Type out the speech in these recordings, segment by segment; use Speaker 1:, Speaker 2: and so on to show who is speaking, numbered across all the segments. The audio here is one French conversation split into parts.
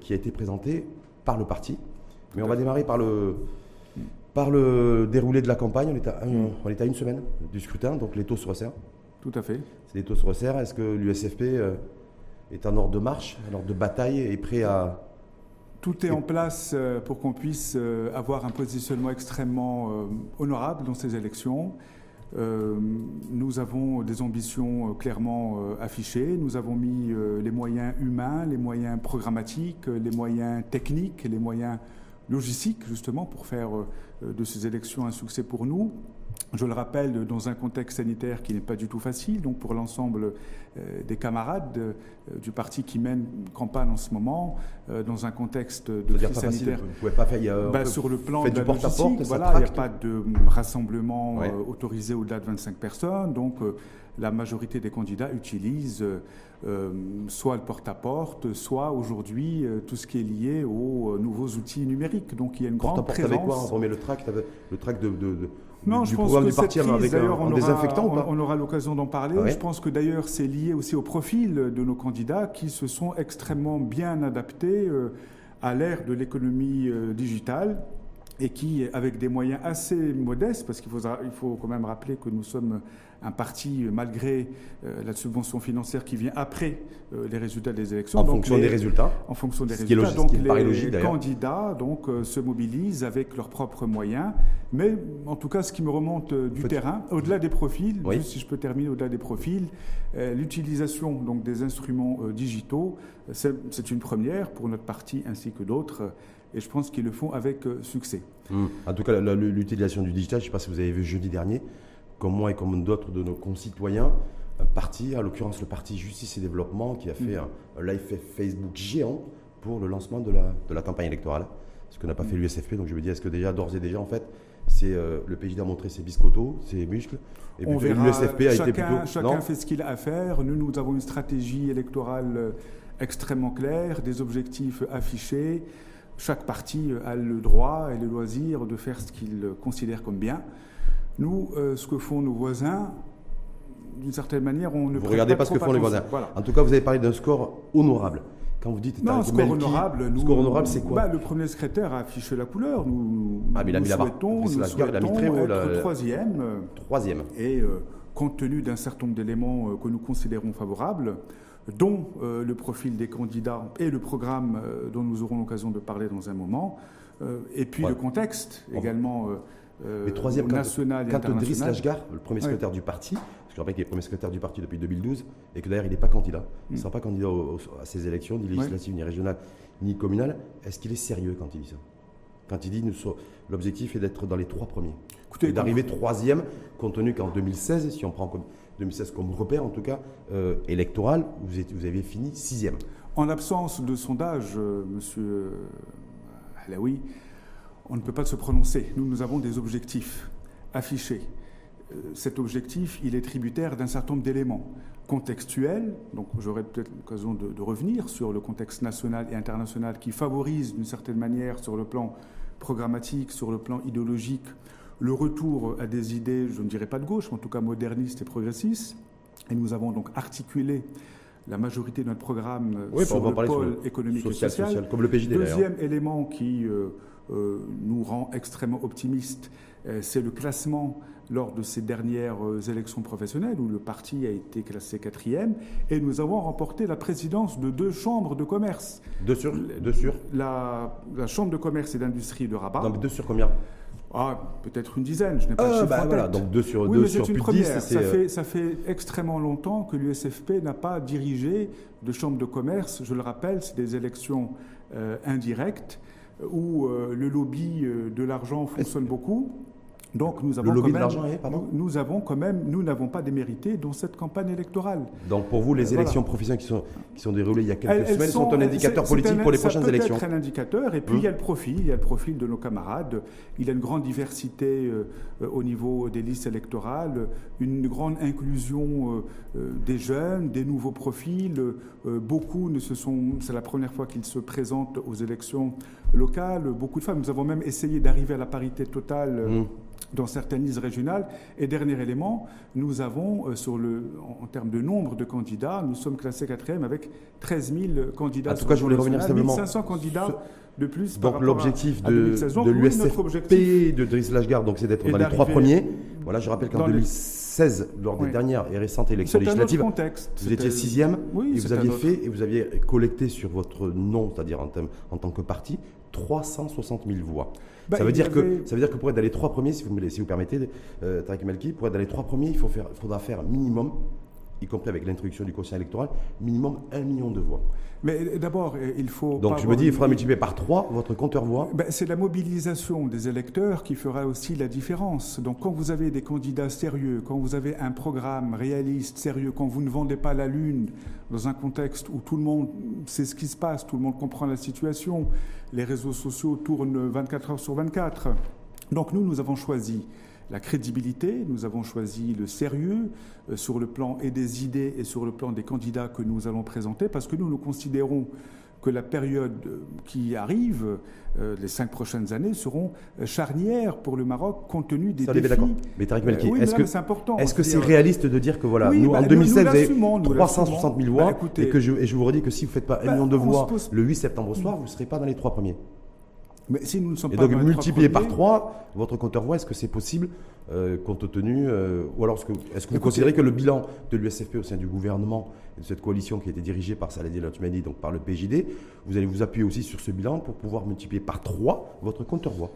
Speaker 1: qui a été présenté par le parti. Mais on va démarrer par le, par le déroulé de la campagne. On est, à, on est à une semaine du scrutin, donc les taux se resserrent.
Speaker 2: Tout à fait.
Speaker 1: Les taux se resserrent. Est-ce que l'USFP est en ordre de marche, en ordre de bataille et prêt à,
Speaker 2: tout est en place euh, pour qu'on puisse euh, avoir un positionnement extrêmement euh, honorable dans ces élections. Nous avons des ambitions clairement affichées. Nous avons mis les moyens humains, les moyens programmatiques, les moyens techniques, les moyens logistiques, justement, pour faire de ces élections un succès pour nous. Je le rappelle, dans un contexte sanitaire qui n'est pas du tout facile, donc pour l'ensemble euh, des camarades euh, du parti qui mène une campagne en ce moment, euh, dans un contexte de crise sanitaire.
Speaker 1: vous pouvez pas faire,
Speaker 2: bah, sur le plan de la logistique, voilà, il n'y a pas de rassemblement autorisé au-delà de 25 personnes, donc la majorité des candidats utilisent soit le porte-à-porte, soit aujourd'hui tout ce qui est lié aux nouveaux outils numériques. Donc il y a une grande présence.
Speaker 1: Avec quoi On remet le tract, le tract de, de
Speaker 2: non, je pense que cette crise, avec un, on, aura, on, aura l'occasion d'en parler. Je pense que d'ailleurs c'est lié aussi au profil de nos candidats qui se sont extrêmement bien adaptés euh, à l'ère de l'économie euh, digitale et qui, avec des moyens assez modestes, parce qu'il faut, il faut quand même rappeler que nous sommes un parti, malgré euh, la subvention financière qui vient après euh, les résultats des élections.
Speaker 1: En fonction des résultats
Speaker 2: En fonction des résultats. donc les candidats donc, euh, se mobilisent avec leurs propres moyens. Mais en tout cas, ce qui me remonte du terrain, au-delà des profils, si je peux terminer au-delà des profils, l'utilisation donc, des instruments digitaux, c'est une première pour notre parti ainsi que d'autres et je pense qu'ils le font avec succès.
Speaker 1: Hum. En tout cas, l'utilisation du digital, je ne sais pas si vous avez vu jeudi dernier, comme moi et comme d'autres de nos concitoyens, un parti, en l'occurrence le parti Justice et Développement, qui a fait mm. un, live Facebook géant pour le lancement de la, de la campagne électorale, ce que n'a pas fait mm. l'USFP. Donc je me dis, est-ce que déjà, d'ores et déjà, en fait, c'est euh, le PJD a montré ses biscottos, ses muscles,
Speaker 2: et puis l'USFP a été plutôt... Chacun fait ce qu'il a à faire. Nous, nous avons une stratégie électorale euh, extrêmement claire, des objectifs affichés. Chaque parti a le droit et le loisir de faire ce qu'il considère comme bien. Nous, euh, ce que font nos voisins, d'une certaine manière, on ne.
Speaker 1: Vous regardez pas, ce que font les voisins. En tout cas, vous avez parlé d'un score honorable. Quand vous dites
Speaker 2: non, score honorable,
Speaker 1: nous, score honorable, c'est quoi
Speaker 2: bah, Le premier secrétaire a affiché la couleur. Nous, ah, mais il a mis souhaitons, nous la souhaitons il a mis très haut, être troisième.
Speaker 1: Troisième.
Speaker 2: Et euh, compte tenu d'un certain nombre d'éléments euh, que nous considérons favorables, dont le profil des candidats et le programme dont nous aurons l'occasion de parler dans un moment, et puis le contexte également
Speaker 1: Mais troisième, national quand, quand Driss Lashgar, le premier secrétaire du parti, parce que je rappelle qu'il est premier secrétaire du parti depuis 2012, et que d'ailleurs il n'est pas candidat, il ne mm. sera pas candidat à ces élections, ni législatives, ni régionales, ni communales, est-ce qu'il est sérieux quand il dit ça? Quand il dit l'objectif est d'être dans les trois premiers, Écoutez, et d'arriver troisième, compte tenu qu'en 2016, si on prend comme 2016 comme repère en tout cas euh, électoral, vous, êtes, vous avez fini sixième.
Speaker 2: En l'absence de sondage, euh, Monsieur Halaoui, on ne peut pas se prononcer. Nous, nous avons des objectifs affichés. Euh, cet objectif, il est tributaire d'un certain nombre d'éléments contextuels. Donc, j'aurai peut-être l'occasion de, revenir sur le contexte national et international qui favorise d'une certaine manière, sur le plan programmatique, sur le plan idéologique, le retour à des idées, je ne dirais pas de gauche, mais en tout cas modernistes et progressistes. Et nous avons donc articulé la majorité de notre programme sur le pôle économique et social.
Speaker 1: comme le PJD,
Speaker 2: Deuxième élément qui euh, euh, nous rend extrêmement optimistes, euh, c'est le classement lors de ces dernières euh, élections professionnelles où le parti a été classé quatrième et nous avons remporté la présidence de deux chambres de commerce.
Speaker 1: Deux sur, deux sur?
Speaker 2: La, Chambre de commerce et d'industrie de Rabat.
Speaker 1: Donc deux sur combien?
Speaker 2: Ah, peut-être une dizaine, je n'ai pas le
Speaker 1: bah, voilà, donc deux sur,
Speaker 2: oui,
Speaker 1: deux sur plus
Speaker 2: de ça, fait, ça fait extrêmement longtemps que l'USFP n'a pas dirigé de chambre de commerce. Je le rappelle, c'est des élections indirectes où euh, le lobby euh, de l'argent fonctionne beaucoup. Donc nous avons,
Speaker 1: le lobby
Speaker 2: quand
Speaker 1: même,
Speaker 2: de
Speaker 1: pardon
Speaker 2: nous, avons quand même, nous n'avons pas démérité dans cette campagne électorale.
Speaker 1: Donc pour vous, les élections professionnelles qui sont, qui sont déroulées il y a quelques semaines sont, un indicateur politique pour les prochaines élections
Speaker 2: C'est un indicateur. Et puis il y a le profil, il y a le profil de nos camarades. Il y a une grande diversité euh, au niveau des listes électorales, une grande inclusion des jeunes, des nouveaux profils. beaucoup ne se sont, c'est la première fois qu'ils se présentent aux élections locales, beaucoup de femmes. Nous avons même essayé d'arriver à la parité totale. Mmh. Dans certaines listes régionales. Et dernier élément, nous avons, euh, sur le, en, termes de nombre de candidats, nous sommes classés quatrième avec 13 000 candidats.
Speaker 1: En tout cas, je voulais revenir simplement.
Speaker 2: 500 candidats de plus.
Speaker 1: Donc l'objectif de, de l'USFP, de Driss Lashgar, donc c'est d'être dans les trois premiers. Voilà, je rappelle qu'en 2016, lors des dernières et récentes élections législatives, vous étiez sixième et vous aviez fait et vous aviez collecté sur votre nom, c'est-à-dire en, en, tant que parti, 360 000 voix. Bah, ça, veut dire que, ça veut dire que pour être dans les trois premiers, si vous, si vous permettez, euh, Tariq Melki, pour être dans les trois premiers, il faut faire, faudra faire minimum y compris avec l'introduction du conseil électoral, minimum un million de voix.
Speaker 2: Mais d'abord, il faut.
Speaker 1: Donc je me dis, il faudra multiplier par trois votre compteur voix.
Speaker 2: Ben, c'est la mobilisation des électeurs qui fera aussi la différence. Donc quand vous avez des candidats sérieux, quand vous avez un programme réaliste, sérieux, quand vous ne vendez pas la lune dans un contexte où tout le monde sait ce qui se passe, tout le monde comprend la situation, les réseaux sociaux tournent 24 heures sur 24. Donc nous, nous avons choisi la crédibilité, nous avons choisi le sérieux euh, sur le plan et des idées et sur le plan des candidats que nous allons présenter, parce que nous nous considérons que la période euh, qui arrive, euh, les cinq prochaines années, seront charnières pour le Maroc compte tenu des défis. d'accord.
Speaker 1: Mais Tariq Melki, est-ce que c'est important Est-ce que c'est réaliste de dire que voilà, nous en 2016 vous avez 360 000 voix bah, et que je, et je vous redis que si vous ne faites pas un bah, million de voix le 8 septembre soir, vous ne serez pas dans les trois premiers.
Speaker 2: Mais si nous ne sommes
Speaker 1: et donc multiplier par 3 votre compteur voix, est-ce que c'est possible euh, compte tenu euh, ou alors est-ce que, est que vous considérez que le bilan de l'USFP au sein du gouvernement et de cette coalition qui a été dirigée par Saladin Latmani, donc par le PJD, vous allez vous appuyer aussi sur ce bilan pour pouvoir multiplier par 3 votre compteur voix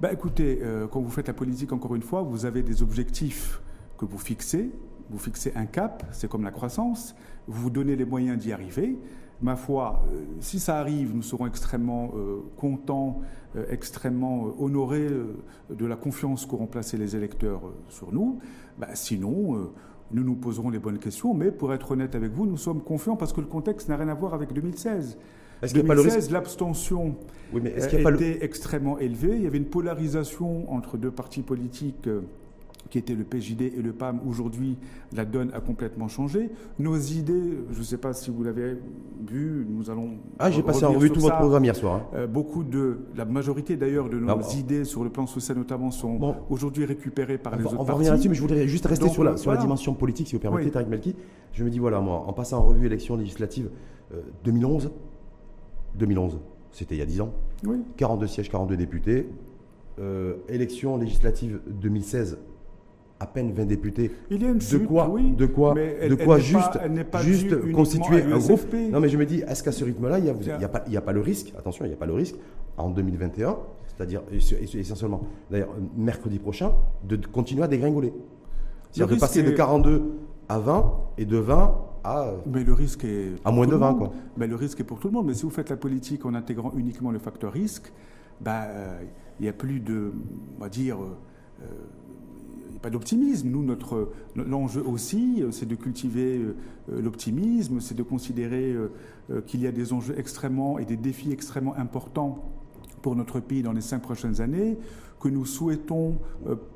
Speaker 2: bah, écoutez, euh, quand vous faites la politique, encore une fois, vous avez des objectifs que vous fixez, vous fixez un cap, c'est comme la croissance, vous vous donnez les moyens d'y arriver ma foi, euh, si ça arrive, nous serons extrêmement euh, contents, euh, extrêmement honorés de la confiance qu'auront placé les électeurs sur nous. Bah, sinon, nous nous poserons les bonnes questions, mais pour être honnête avec vous, nous sommes confiants parce que le contexte n'a rien à voir avec 2016. En 2016, l'abstention était extrêmement élevée. Il y avait une polarisation entre deux partis politiques qui était le PJD et le PAM, aujourd'hui, la donne a complètement changé. Nos idées, je ne sais pas si vous l'avez vu, nous allons.
Speaker 1: Ah, j'ai passé en revue tout votre programme hier soir. Hein.
Speaker 2: Euh, beaucoup de. La majorité d'ailleurs de nos ah idées sur le plan social notamment sont aujourd'hui récupérées par les autres
Speaker 1: On
Speaker 2: va
Speaker 1: revenir là-dessus, mais je voudrais juste rester sur, la, sur la dimension politique, si vous permettez, Tariq Melki. Je me dis, voilà, moi, en passant en revue élection législative 2011, euh, 2011, c'était il y a 10 ans, 42 sièges, 42 députés. Euh, élection législative 2016, à peine 20 députés.
Speaker 2: Il y a une
Speaker 1: de quoi,
Speaker 2: oui,
Speaker 1: de quoi, de quoi juste, juste constituer un groupe. Non, mais je me dis, est-ce qu'à ce rythme-là, il n'y a, a, pas, a pas le risque, attention, il n'y a pas le risque, en 2021, c'est-à-dire essentiellement, d'ailleurs, mercredi prochain, de continuer à dégringoler. C'est-à-dire de passer de 42 à 20 et de 20 à,
Speaker 2: mais le risque est
Speaker 1: à moins de 20. Quoi.
Speaker 2: Mais le risque est pour tout le monde. Mais si vous faites la politique en intégrant uniquement le facteur risque, bah, euh, il n'y a plus de, on va dire, euh, pas d'optimisme. Nous, notre l'enjeu aussi, euh, c'est de cultiver euh, euh, l'optimisme, c'est de considérer qu'il y a des enjeux extrêmement et des défis extrêmement importants pour notre pays dans les cinq prochaines années, que nous souhaitons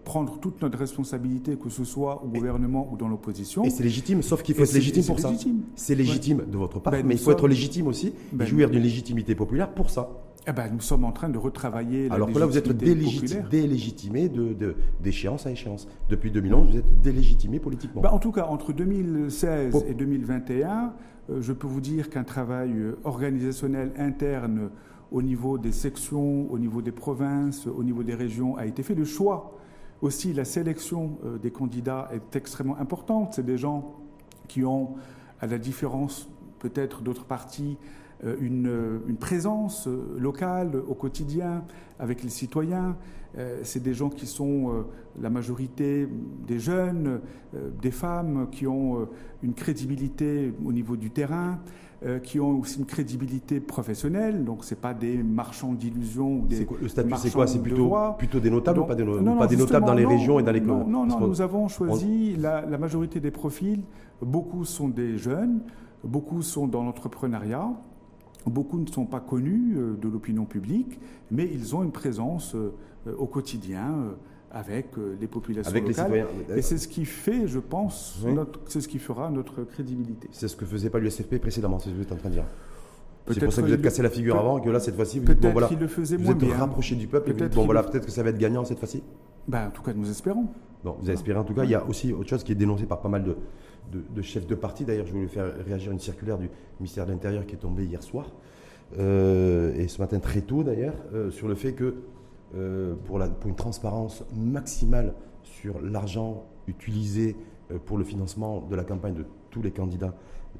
Speaker 2: prendre toute notre responsabilité, que ce soit au gouvernement ou dans l'opposition.
Speaker 1: Et c'est légitime, sauf qu'il faut être légitime pour ça. C'est légitime de votre part, ben, mais il faut être légitime aussi, ben, jouir d'une légitimité populaire pour ça.
Speaker 2: Eh ben, nous sommes en train de retravailler
Speaker 1: la Alors que là, vous êtes délégitimé d'échéance de, à échéance. Depuis 2011, vous êtes délégitimé politiquement.
Speaker 2: Ben, en tout cas, entre 2016 et 2021, euh, je peux vous dire qu'un travail euh, organisationnel interne au niveau des sections, au niveau des provinces, au niveau des régions a été fait. Le choix aussi, la sélection euh, des candidats est extrêmement importante. C'est des gens qui ont, à la différence peut-être d'autres partis, une, une, présence euh, locale au quotidien avec les citoyens. Euh, c'est des gens qui sont la majorité des jeunes, des femmes qui ont une crédibilité au niveau du terrain, qui ont aussi une crédibilité professionnelle. Donc c'est pas des marchands d'illusions.
Speaker 1: Le statut c'est quoi? C'est plutôt, plutôt des notables ou pas des, pas des notables dans les régions et dans les
Speaker 2: Non, non, non nous avons choisi la, la majorité des profils. Beaucoup sont des jeunes, beaucoup sont dans l'entrepreneuriat. Beaucoup ne sont pas connus euh, de l'opinion publique, mais ils ont une présence euh, au quotidien euh, avec les populations avec locales. Les Et c'est ce qui fait, je pense, c'est ce qui fera notre crédibilité.
Speaker 1: C'est ce que faisait pas l'USFP précédemment, c'est ce que vous êtes en train de dire. C'est pour ça que vous êtes cassé la figure avant que là, cette fois-ci, vous, dites, bon, voilà, le faisait vous êtes rapproché du peuple et vous dites, bon, voilà, peut-être que ça va être gagnant cette fois-ci
Speaker 2: ben, En tout cas, nous espérons.
Speaker 1: Bon, vous espérez en tout cas. Il y a aussi autre chose qui est dénoncée par pas mal de, de, chefs de parti. D'ailleurs, je voulais faire réagir une circulaire du ministère de l'Intérieur qui est tombée hier soir, euh, et ce matin très tôt d'ailleurs, euh, sur le fait que euh, pour, la, pour, une transparence maximale sur l'argent utilisé pour le financement de la campagne de tous les candidats,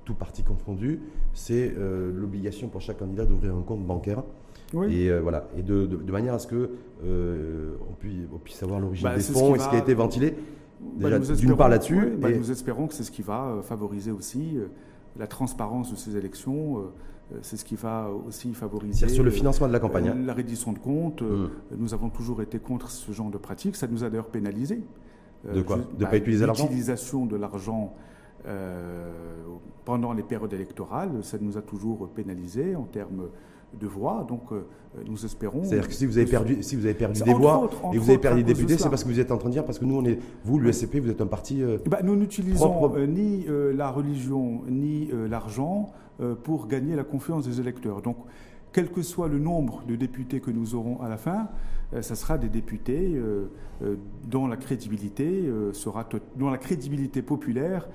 Speaker 1: tous partis confondus, c'est l'obligation pour chaque candidat d'ouvrir un compte bancaire. Et voilà, et de, manière à ce que on, puisse, on, puisse, savoir l'origine bah, des fonds et ce qui a été ventilé.
Speaker 2: Bah, d'une part là-dessus. Bah, nous espérons que c'est ce qui va euh, favoriser aussi euh, la transparence de ces élections. Euh, c'est ce qui va aussi favoriser.
Speaker 1: Sur le financement de la campagne. Hein.
Speaker 2: La reddition de comptes. Mmh. Nous avons toujours été contre ce genre de pratique. Ça nous a d'ailleurs pénalisé.
Speaker 1: De quoi De ne pas bah, utiliser l'argent
Speaker 2: L'utilisation de l'argent pendant les périodes électorales, ça nous a toujours pénalisé en termes de voix. Donc, euh, nous espérons.
Speaker 1: C'est-à-dire que si vous avez perdu, si vous avez perdu des voix et vous avez perdu des députés, c'est parce que vous êtes en train de dire, parce que nous, on est, vous, l'USCP, vous êtes un parti.
Speaker 2: Euh, bah, nous n'utilisons euh, ni la religion ni l'argent pour gagner la confiance des électeurs. Donc, quel que soit le nombre de députés que nous aurons à la fin, ce sera des députés dont la crédibilité sera dont la crédibilité populaire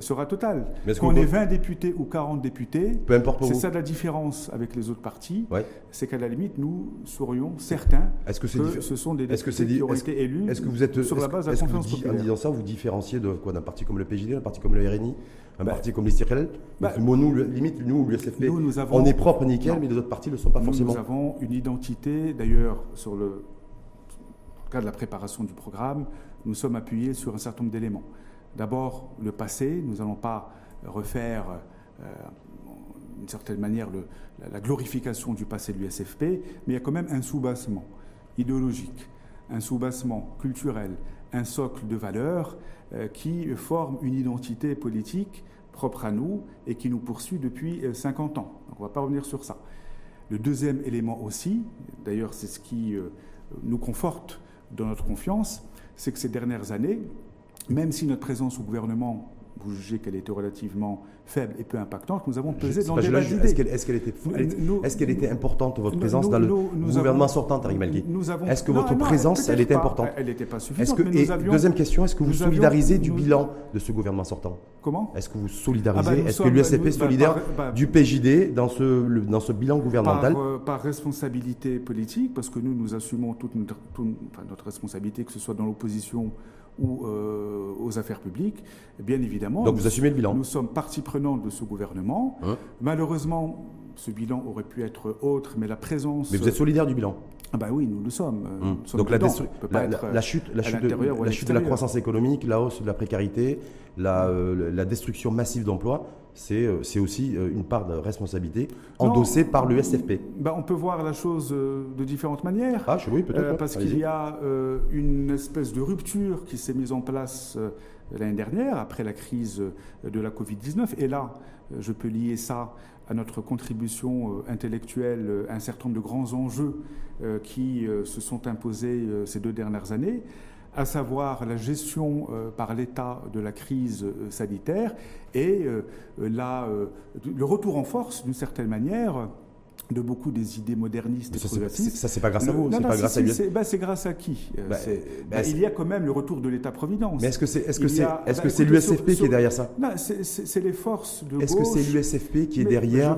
Speaker 2: sera totale. Qu'on ait 20 députés ou 40 députés,
Speaker 1: peu importe
Speaker 2: c'est ça la différence avec les autres partis. C'est qu'à la limite, nous serions certains est-ce que, ce sont des députés qui auraient été élus
Speaker 1: est-ce que vous êtes, sur la base de la confiance populaire. En disant ça, vous différenciez de quoi d'un parti comme le PJD, d'un parti comme le RNI un bah, parti comme l'Istirel bah, nous, limite, nous, l'USFP, on est propre nickel, mais les autres partis ne le sont pas forcément.
Speaker 2: Nous avons une identité, d'ailleurs, sur le cas de la préparation du programme, nous sommes appuyés sur un certain nombre d'éléments. D'abord, le passé, nous n'allons pas refaire, euh, d'une certaine manière, le, la glorification du passé de l'USFP, mais il y a quand même un sous-bassement idéologique, un sous-bassement culturel, un socle de valeurs euh, qui forme une identité politique propre à nous et qui nous poursuit depuis 50 euh, ans. Donc on ne va pas revenir sur ça. Le deuxième élément aussi, d'ailleurs c'est ce qui euh, nous conforte dans notre confiance, c'est que ces dernières années, même si notre présence au gouvernement vous jugez qu'elle était relativement faible et peu impactante, nous avons pesé dans le débat
Speaker 1: Est-ce qu'elle est était, est qu était, importante, votre présence, dans le gouvernement sortant, Tariq Malgui Est-ce que votre présence, elle était importante
Speaker 2: Elle n'était pas suffisante. Que, et
Speaker 1: deuxième question, est-ce que vous solidarisez du bilan de ce gouvernement sortant
Speaker 2: Comment
Speaker 1: Est-ce que vous solidarisez ah bah, Est-ce que l'USFP est solidaire bah, du PJD dans ce, dans ce bilan gouvernemental
Speaker 2: euh, par, responsabilité politique, parce que nous, nous assumons toute notre, notre responsabilité, que ce soit dans l'opposition ou euh, aux affaires publiques, bien évidemment.
Speaker 1: Donc vous assumez le bilan
Speaker 2: Nous sommes partie prenante de ce gouvernement. Hein Malheureusement, ce bilan aurait pu être autre, mais la présence.
Speaker 1: Mais vous êtes solidaire du bilan
Speaker 2: ah ben oui, nous le sommes.
Speaker 1: Hum. Donc la, la, chute, la chute, de, la chute de la croissance économique, la hausse de la précarité, la, euh, destruction massive d'emplois, euh, c'est aussi euh, une part de responsabilité endossée par le SFP.
Speaker 2: Ben on peut voir la chose de différentes manières.
Speaker 1: Ah, oui, peut-être.
Speaker 2: parce qu'il y a une espèce de rupture qui s'est mise en place l'année dernière, après la crise de la Covid-19. Et là, je peux lier ça à notre contribution intellectuelle, un certain nombre de grands enjeux qui se sont imposés ces deux dernières années à savoir la gestion euh, par l'État de la crise euh, sanitaire et euh, le retour en force, d'une certaine manière, de beaucoup des idées modernistes et progressistes.
Speaker 1: Ça, c'est pas grâce à vous, c'est pas grâce à
Speaker 2: bah, C'est grâce à qui bah, bah, Il y a quand même le retour de l'État-providence.
Speaker 1: Mais est-ce que c'est est -ce que c'est est -ce que c'est l'USFP qui est derrière ça
Speaker 2: C'est les forces de
Speaker 1: Est-ce que c'est l'USFP qui est derrière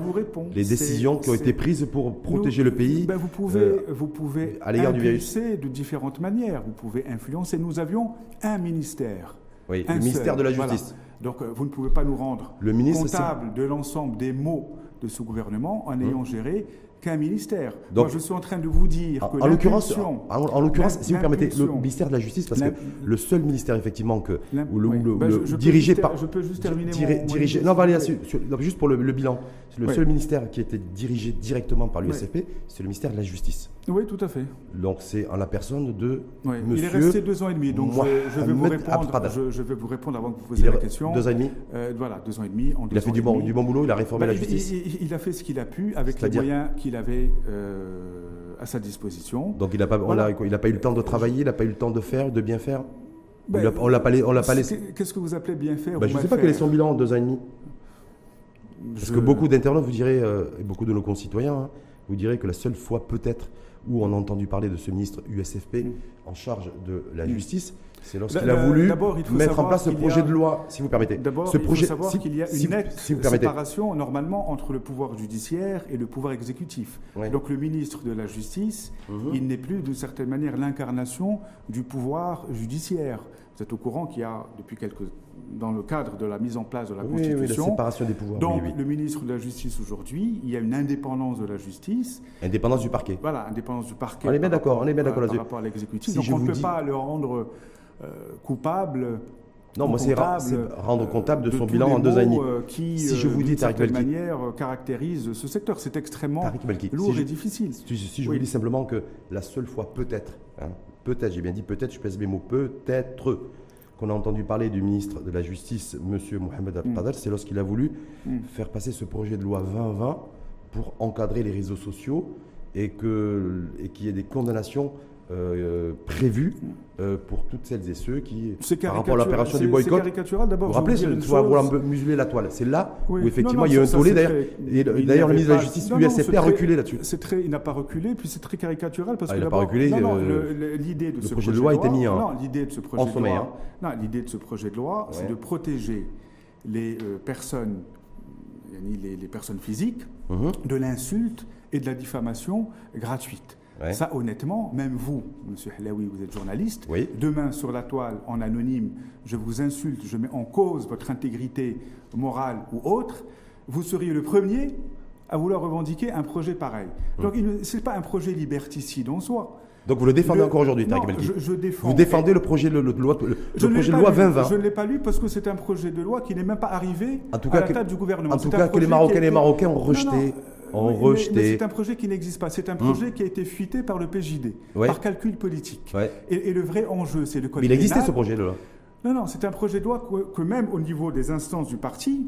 Speaker 1: les décisions qui ont été prises pour protéger le pays
Speaker 2: Vous pouvez, euh, vous pouvez à l'égard du virus de différentes manières. Vous pouvez influencer. Nous avions un ministère.
Speaker 1: Oui, le ministère de la Justice.
Speaker 2: Donc euh, vous ne pouvez pas nous rendre comptable de l'ensemble des mots de ce gouvernement en ayant mmh. géré qu'un ministère. Donc, Moi, je suis en train de vous dire que
Speaker 1: en l'occurrence, en, l'occurrence, si vous permettez, le ministère de la Justice, parce que le seul ministère effectivement que ou le,
Speaker 2: bah, dirigé par, je peux juste terminer.
Speaker 1: dirigé, non, juste pour le, bilan, le seul ministère qui était dirigé directement par l'USFP, c'est le ministère de la Justice.
Speaker 2: Oui, tout à fait.
Speaker 1: Donc c'est en la personne de Monsieur.
Speaker 2: Il est resté deux ans et demi, donc je, vais vous répondre. Je, vais vous répondre avant que vous posiez la question.
Speaker 1: Deux ans et demi.
Speaker 2: Euh, voilà, deux ans et demi.
Speaker 1: il a fait du bon, du bon boulot, il a réformé
Speaker 2: bah,
Speaker 1: la justice.
Speaker 2: Il, a fait ce qu'il a pu avec les moyens qu'il avait euh, à sa disposition.
Speaker 1: Donc il n'a pas, pas eu le temps de travailler, il n'a pas eu le temps de faire, de bien faire? Ben, on l'a pas, on l'a pas laissé.
Speaker 2: Qu'est-ce que vous appelez bien faire
Speaker 1: ben, Je ne sais pas quel est son bilan en deux ans et demi. Parce que beaucoup d'internautes vous diraient, euh, et beaucoup de nos concitoyens, hein, vous diraient que la seule fois peut-être où on a entendu parler de ce ministre USFP mm. en charge de la mm. justice, c'est lorsqu'il a voulu mettre en place ce projet de loi, si vous permettez.
Speaker 2: D'abord, il faut savoir qu'il y a une nette séparation normalement entre le pouvoir judiciaire et le pouvoir exécutif. Donc le ministre de la Justice, mhm. il n'est plus d'une certaine manière l'incarnation du pouvoir judiciaire. Vous êtes au courant qu'il y a depuis quelques dans le cadre de la mise en place de la Constitution.
Speaker 1: Oui, la séparation des pouvoirs.
Speaker 2: Donc, le ministre de la Justice aujourd'hui, il y a une indépendance de la justice.
Speaker 1: Indépendance du parquet.
Speaker 2: Voilà, indépendance du parquet.
Speaker 1: On est bien d'accord, on est bien d'accord
Speaker 2: là-dessus. Par rapport à l'exécutif. Donc, on ne peut pas le rendre euh, coupable.
Speaker 1: Non, moi, c'est rendre comptable de, son bilan en deux années.
Speaker 2: Euh, qui, si je euh, vous dis, de certaine manière, caractérise ce secteur. C'est extrêmement lourd et difficile.
Speaker 1: Si, je vous dis simplement que la seule fois, peut-être, hein, peut-être, j'ai bien dit peut-être, je pèse mes mots, peut-être, qu'on a entendu parler du ministre de la Justice, M. Mohamed Abdel, mm. c'est lorsqu'il a voulu mm. faire passer ce projet de loi 2020 pour encadrer les réseaux sociaux et qu'il et y ait des condamnations euh, prévu euh, pour toutes celles et ceux qui,
Speaker 2: par rapport à l'opération du boycott, c'est caricatural d'abord.
Speaker 1: Vous vous rappelez, vouloir museler la toile. C'est là où effectivement il y a eu un tollé. D'ailleurs, d'ailleurs le ministre de la Justice, USFP, a reculé là-dessus.
Speaker 2: C'est très, il n'a pas reculé, puis c'est très caricatural parce
Speaker 1: ah,
Speaker 2: que
Speaker 1: il n'a pas reculé.
Speaker 2: Euh, l'idée de ce projet de loi
Speaker 1: était mis en
Speaker 2: l'idée de ce projet de loi, non, l'idée de ce projet de loi, c'est de protéger les personnes, les personnes physiques, mhm. de l'insulte et de la diffamation gratuite. Ça, honnêtement, même vous, Monsieur Helaoui, vous êtes journaliste. Demain, sur la toile, en anonyme, je vous insulte, je mets en cause votre intégrité morale ou autre. Vous seriez le premier à vouloir revendiquer un projet pareil. Hum. Donc, ce n'est pas un projet liberticide en soi.
Speaker 1: Donc vous le défendez encore aujourd'hui, Tariq
Speaker 2: je, je, défends.
Speaker 1: Vous défendez le projet de loi, le, projet de loi 2020.
Speaker 2: Je ne l'ai pas lu parce que c'est un projet de loi qui n'est même pas arrivé
Speaker 1: en tout cas, à
Speaker 2: la table du gouvernement.
Speaker 1: En tout cas, que les Marocains et les Marocains ont rejeté rejeté.
Speaker 2: c'est un projet qui n'existe pas. C'est un projet hmm. qui a été fuité par le PJD, par calcul politique. Et, le vrai enjeu, c'est le code
Speaker 1: Il existait ce projet de loi
Speaker 2: Non, non, c'est un projet de loi que, même au niveau des instances du parti,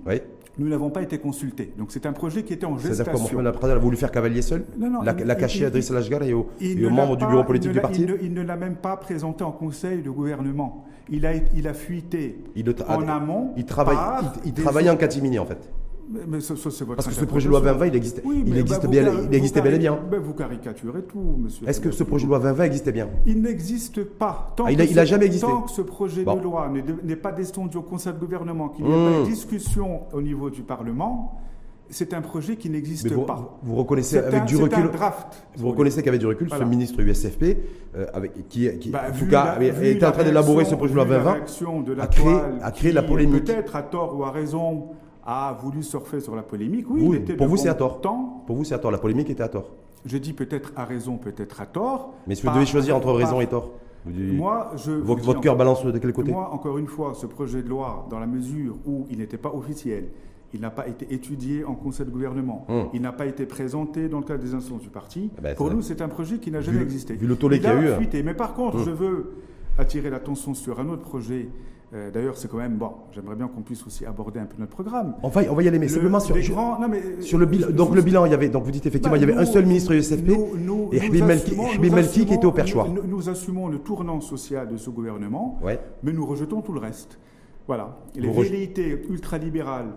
Speaker 2: nous n'avons pas été consultés. Donc c'est un projet qui était en gestation.
Speaker 1: C'est-à-dire que Mohamed a voulu faire cavalier seul Non, non. La, la cacher à Driss Lajgar et aux, membres du bureau politique du parti
Speaker 2: Il ne l'a même pas présenté en conseil de gouvernement. Il a, il a fuité en amont.
Speaker 1: Il, travaille, il, travaillait en catimini en fait.
Speaker 2: Mais, ça, votre
Speaker 1: Parce que ce projet de loi 2020, il, existe bien, il existait bel et bien.
Speaker 2: vous caricaturez tout, monsieur.
Speaker 1: Est-ce que ce projet de loi 2020 existait bien?
Speaker 2: Il n'existe pas.
Speaker 1: Tant ah, il n'a jamais existé.
Speaker 2: Tant que ce projet de loi n'est pas descendu au Conseil de gouvernement, qu'il n'y a pas de hmm. discussion au niveau du Parlement, c'est un projet qui n'existe pas.
Speaker 1: Vous reconnaissez avec du recul.
Speaker 2: draft.
Speaker 1: Vous reconnaissez qu'avec du recul, ce ministre USFP, euh, avec, qui, qui bah, en tout cas, était en train d'élaborer ce projet de loi 2020, a créé, a créé la polémique.
Speaker 2: Peut-être à tort ou à raison a voulu surfer sur la polémique. Oui,
Speaker 1: pour vous, c'est à tort. Pour vous, c'est à tort. La polémique était à tort.
Speaker 2: Je dis peut-être à raison, peut-être à tort.
Speaker 1: Mais si vous devez choisir entre raison et tort
Speaker 2: moi, je,
Speaker 1: votre, cœur balance de quel côté
Speaker 2: Moi, encore une fois, ce projet de loi, dans la mesure où il n'était pas officiel, il n'a pas été étudié en conseil de gouvernement, hum. il n'a pas été présenté dans le cadre des instances du parti. Ah ben, pour nous, c'est un projet qui n'a jamais existé.
Speaker 1: Vu le tollé qu'il y a eu. Hein.
Speaker 2: Mais par contre, hum. je veux attirer l'attention sur un autre projet euh, d'ailleurs, c'est quand même bon. J'aimerais bien qu'on puisse aussi aborder un peu notre programme.
Speaker 1: On va, on va y aller, mais simplement sur, non, mais, sur le bilan. Donc le bilan, il y avait. Donc vous dites effectivement, il y avait un seul ministre USFP et Habib Melki, qui était au perchoir.
Speaker 2: Nous, assumons le tournant social de ce gouvernement, mais nous rejetons tout le reste. Voilà. Les velléités ultralibérales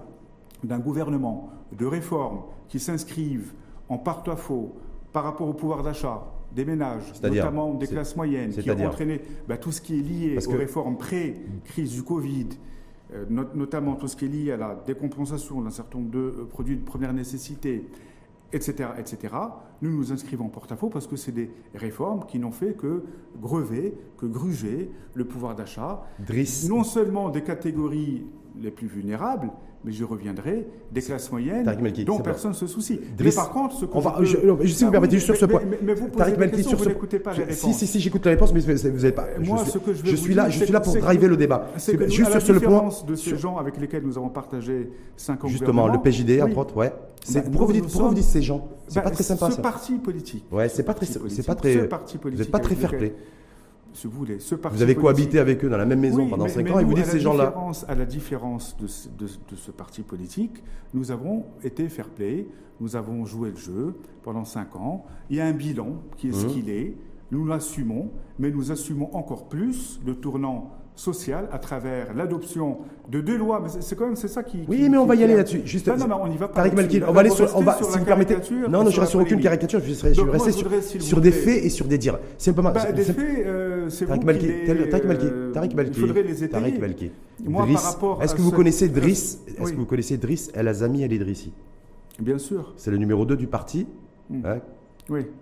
Speaker 2: d'un gouvernement de réforme qui s'inscrivent en porte-à-faux par rapport au pouvoir d'achat, des ménages, notamment des classes moyennes, qui ont entraîné bah, tout ce qui est lié aux réformes pré-crise du Covid, euh, notamment tout ce qui est lié à la décompensation d'un certain nombre de euh, produits de première nécessité, etc., etc., nous nous inscrivons en porte-à-faux parce que c'est des réformes qui n'ont fait que grever, que gruger le pouvoir d'achat, non seulement des catégories les plus vulnérables, mais je reviendrai, des classes moyennes dont personne ne se soucie. mais par contre, ce qu'on
Speaker 1: va, je, si vous permettez, juste sur ce point.
Speaker 2: Mais, vous Tariq Melki, sur
Speaker 1: vous
Speaker 2: n'écoutez pas les réponses.
Speaker 1: Si, si, si, j'écoute les réponses, mais vous n'avez pas. Moi, je, ce que je, je suis là, je suis là pour driver le débat.
Speaker 2: C'est juste sur ce point. de ces gens avec lesquels nous avons partagé 5 ans
Speaker 1: Justement, le PJD, entre autres, ouais. Bah, pourquoi vous dites ces gens? C'est pas
Speaker 2: bah,
Speaker 1: très sympa.
Speaker 2: Ce parti politique.
Speaker 1: Ouais, c'est pas très, c'est pas très. Vous n'êtes pas très fair play
Speaker 2: vous
Speaker 1: avez cohabité avec eux dans la même maison pendant 5 ans et vous dites ces gens-là.
Speaker 2: À la différence de, ce parti politique, nous avons été fair play, nous avons joué le jeu pendant 5 ans. Il y a un bilan qui est ce mmh. qu'il est. Nous l'assumons, mais nous assumons encore plus le tournant social à travers l'adoption de deux lois. Mais c'est quand même c'est ça qui.
Speaker 1: Oui, mais on va y aller là-dessus.
Speaker 2: Juste. Non, non, on y va pas.
Speaker 1: Tariq Malki, on va aller sur. On va, si vous permettez. Non, non, je reste sur aucune caricature. Je vais rester sur, sur des faits et sur des dires.
Speaker 2: C'est un peu mal. Bah, des faits, euh, c'est vous Malki.
Speaker 1: Tariq Malki. Tariq Malki.
Speaker 2: Il faudrait les étayer. Tariq
Speaker 1: Malki. Moi, par rapport. Est-ce que vous connaissez Driss Est-ce que vous connaissez Driss El Azami El Idrissi
Speaker 2: Bien sûr.
Speaker 1: C'est le numéro 2 du parti. Hmm. Hein,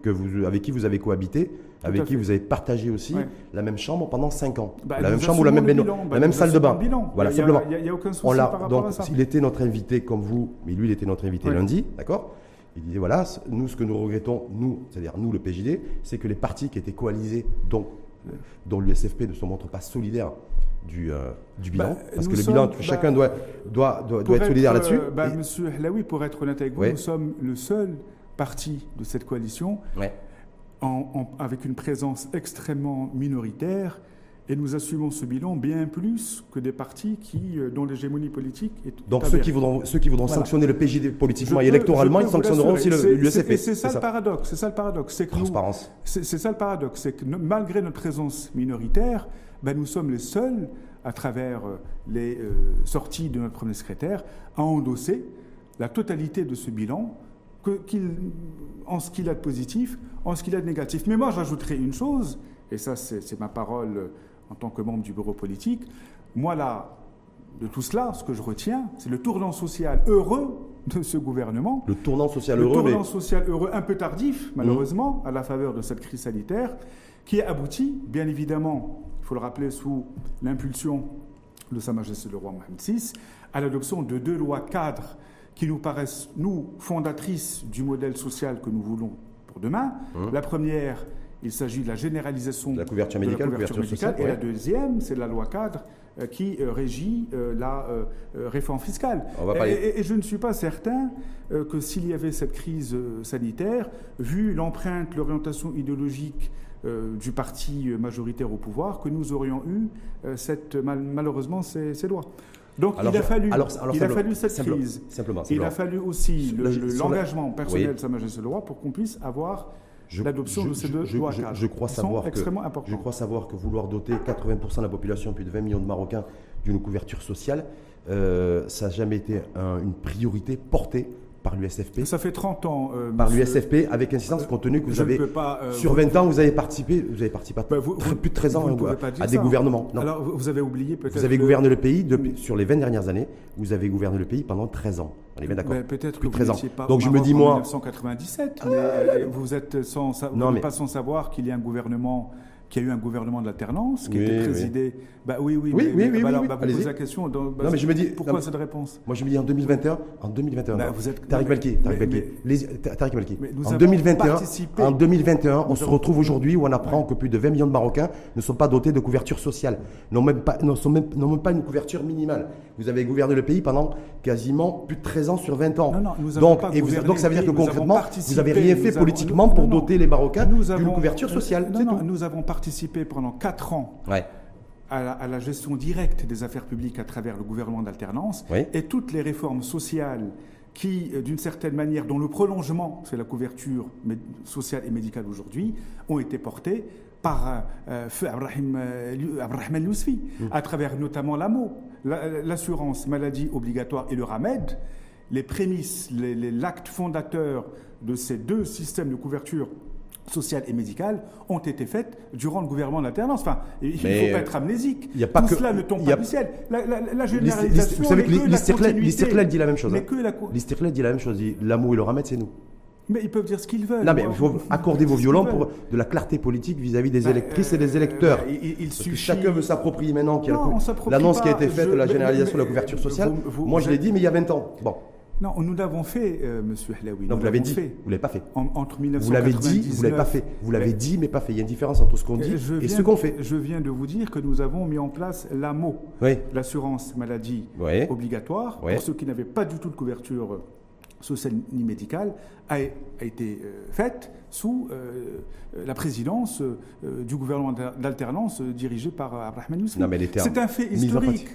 Speaker 1: que vous, avec qui vous avez cohabité, avec qui vous avez partagé aussi la même chambre pendant 5 ans.
Speaker 2: Bah,
Speaker 1: la même chambre ou la même, la
Speaker 2: bah,
Speaker 1: même salle de bain.
Speaker 2: Voilà, il
Speaker 1: simplement.
Speaker 2: Il n'y a, aucun souci par rapport
Speaker 1: donc,
Speaker 2: à ça.
Speaker 1: Il était notre invité comme vous, mais lui, il était notre invité lundi, d'accord? Il disait voilà, nous, ce que nous regrettons, nous, c'est-à-dire nous, le PJD, c'est que les partis qui étaient coalisés, dont, dont l'USFP, ne se montrent pas solidaires du, euh, du bilan. Bah, parce que le bilan, chacun doit, doit, doit, être, solidaire là-dessus.
Speaker 2: Monsieur Hlaoui, pour être honnête avec vous, nous sommes le seul parti de cette coalition avec une présence extrêmement minoritaire et nous assumons ce bilan bien plus que des partis qui, euh, dont l'hégémonie politique est
Speaker 1: Donc ceux qui, voudront, ceux qui voudront sanctionner le PJD politiquement et électoralement, ils sanctionneront aussi l'USFP.
Speaker 2: C'est ça, le paradoxe. C'est ça le paradoxe. C'est
Speaker 1: Transparence.
Speaker 2: C'est ça le paradoxe. C'est que malgré notre présence minoritaire, ben, nous sommes les seuls, à travers euh, les euh, sorties de notre premier secrétaire, à endosser la totalité de ce bilan en ce qu'il a de positif, en ce qu'il a de négatif. Mais moi, j'ajouterais une chose, et ça, c'est ma parole en tant que membre du bureau politique. Moi, là, de tout cela, ce que je retiens, c'est le tournant social heureux de ce gouvernement.
Speaker 1: Le tournant social heureux.
Speaker 2: Le tournant social heureux, un peu tardif, malheureusement, à la faveur de cette crise sanitaire, qui a abouti, bien évidemment, il faut le rappeler, sous l'impulsion de Sa Majesté le roi Mohamed VI, à l'adoption de deux lois cadres qui nous paraissent, nous, fondatrices du modèle social que nous voulons pour demain. Hein la première, il s'agit de la généralisation
Speaker 1: de la couverture médicale,
Speaker 2: et la deuxième, c'est la loi cadre euh, qui euh, régit euh, la réforme fiscale. Et, je ne suis pas certain que s'il y avait cette crise sanitaire, vu l'empreinte, l'orientation idéologique du parti majoritaire au pouvoir, que nous aurions eu cette, malheureusement ces, ces lois. Donc il, a fallu, il a fallu cette crise.
Speaker 1: Simplement,
Speaker 2: il a fallu aussi l'engagement personnel de Sa Majesté le Roi pour qu'on puisse avoir l'adoption de ces deux
Speaker 1: je,
Speaker 2: lois
Speaker 1: je, crois savoir que, Je crois savoir que vouloir doter 80% de la population, plus de 20 millions de Marocains, d'une couverture sociale, euh, ça n'a jamais été une priorité portée par l'USFP.
Speaker 2: Ça fait 30 ans.
Speaker 1: Euh, par l'USFP, avec insistance, compte tenu que vous avez. Euh, sur 20 ans, vous avez participé, vous avez participé à bah, plus de 13 ans à, des gouvernements.
Speaker 2: Alors, vous avez oublié peut-être.
Speaker 1: Vous avez gouverné le pays, depuis, sur les 20 dernières années, vous avez gouverné le pays pendant 13 ans. On est bien d'accord
Speaker 2: Peut-être que 13 ans. Pas
Speaker 1: Donc je me dis, moi.
Speaker 2: En 1997, mais vous êtes sans, non, mais... pas sans savoir qu'il y a un gouvernement qu'il y a eu un gouvernement d'alternance qui était présidé.
Speaker 1: Oui.
Speaker 2: Bah oui, oui,
Speaker 1: oui,
Speaker 2: mais,
Speaker 1: oui, oui,
Speaker 2: bah,
Speaker 1: oui,
Speaker 2: bah, vous posez la question. Donc,
Speaker 1: bah, non, mais je me dis,
Speaker 2: pourquoi cette réponse?
Speaker 1: Moi, je me dis en 2021, en 2021.
Speaker 2: Bah, vous êtes
Speaker 1: Tariq Malki, Tariq Malki, Tariq Malki. En 2021, en 2021, on se retrouve aujourd'hui où on apprend que plus de 20 millions de Marocains ne sont pas dotés de couverture sociale, n'ont même pas, n'ont même, même pas une couverture minimale. Vous avez gouverné le pays pendant quasiment plus de 13 ans sur 20 ans.
Speaker 2: Non, non, nous
Speaker 1: donc,
Speaker 2: et
Speaker 1: vous, donc ça veut dire que concrètement, vous n'avez rien fait politiquement pour doter les Marocains d'une couverture sociale.
Speaker 2: Non, nous avons participé pendant 4 ans à, la, gestion directe des affaires publiques à travers le gouvernement d'alternance et toutes les réformes sociales qui, euh, d'une certaine manière, dont le prolongement, c'est la couverture sociale et médicale aujourd'hui, ont été portées par euh, euh Feu Abraham, euh, Yousfi, mm. à travers notamment l'AMO, l'assurance maladie obligatoire et le RAMED, les prémices, l'acte fondateur de ces deux systèmes de couverture sociales et médicales ont été faites durant le gouvernement d'alternance. Enfin, il ne faut pas être amnésique.
Speaker 1: Y a pas
Speaker 2: Tout
Speaker 1: que,
Speaker 2: cela ne tombe pas du ciel. La, la, généralisation.
Speaker 1: Vous savez que l'Istiklal dit la même chose. Hein. L'Istiklal dit la même chose. L'amour et le Ramed, c'est nous.
Speaker 2: Mais ils peuvent dire ce qu'ils veulent.
Speaker 1: Non, mais il faut accorder vos violents pour de la clarté politique vis-à-vis des bah, électrices et des euh, électeurs. Bah, il, que chacun veut s'approprier maintenant l'annonce qui a été faite de la généralisation de la couverture sociale. Moi, je l'ai dit, mais il y a 20 ans. Bon.
Speaker 2: Non, nous l'avons fait, euh, Monsieur Hlaoui.
Speaker 1: Non, vous l'avez dit, fait. vous l'avez pas fait.
Speaker 2: entre 1999...
Speaker 1: Vous l'avez dit, vous l'avez pas fait. Vous l'avez dit, mais pas fait. Il y a une différence entre ce qu'on dit et ce qu'on fait.
Speaker 2: Je viens de vous dire que nous avons mis en place l'AMO, l'assurance maladie obligatoire, pour ceux qui n'avaient pas du tout de couverture sociale ni médicale a, été euh, faite sous euh, la présidence euh, du gouvernement d'alternance dirigé par Abraham Youssi. C'est un fait historique.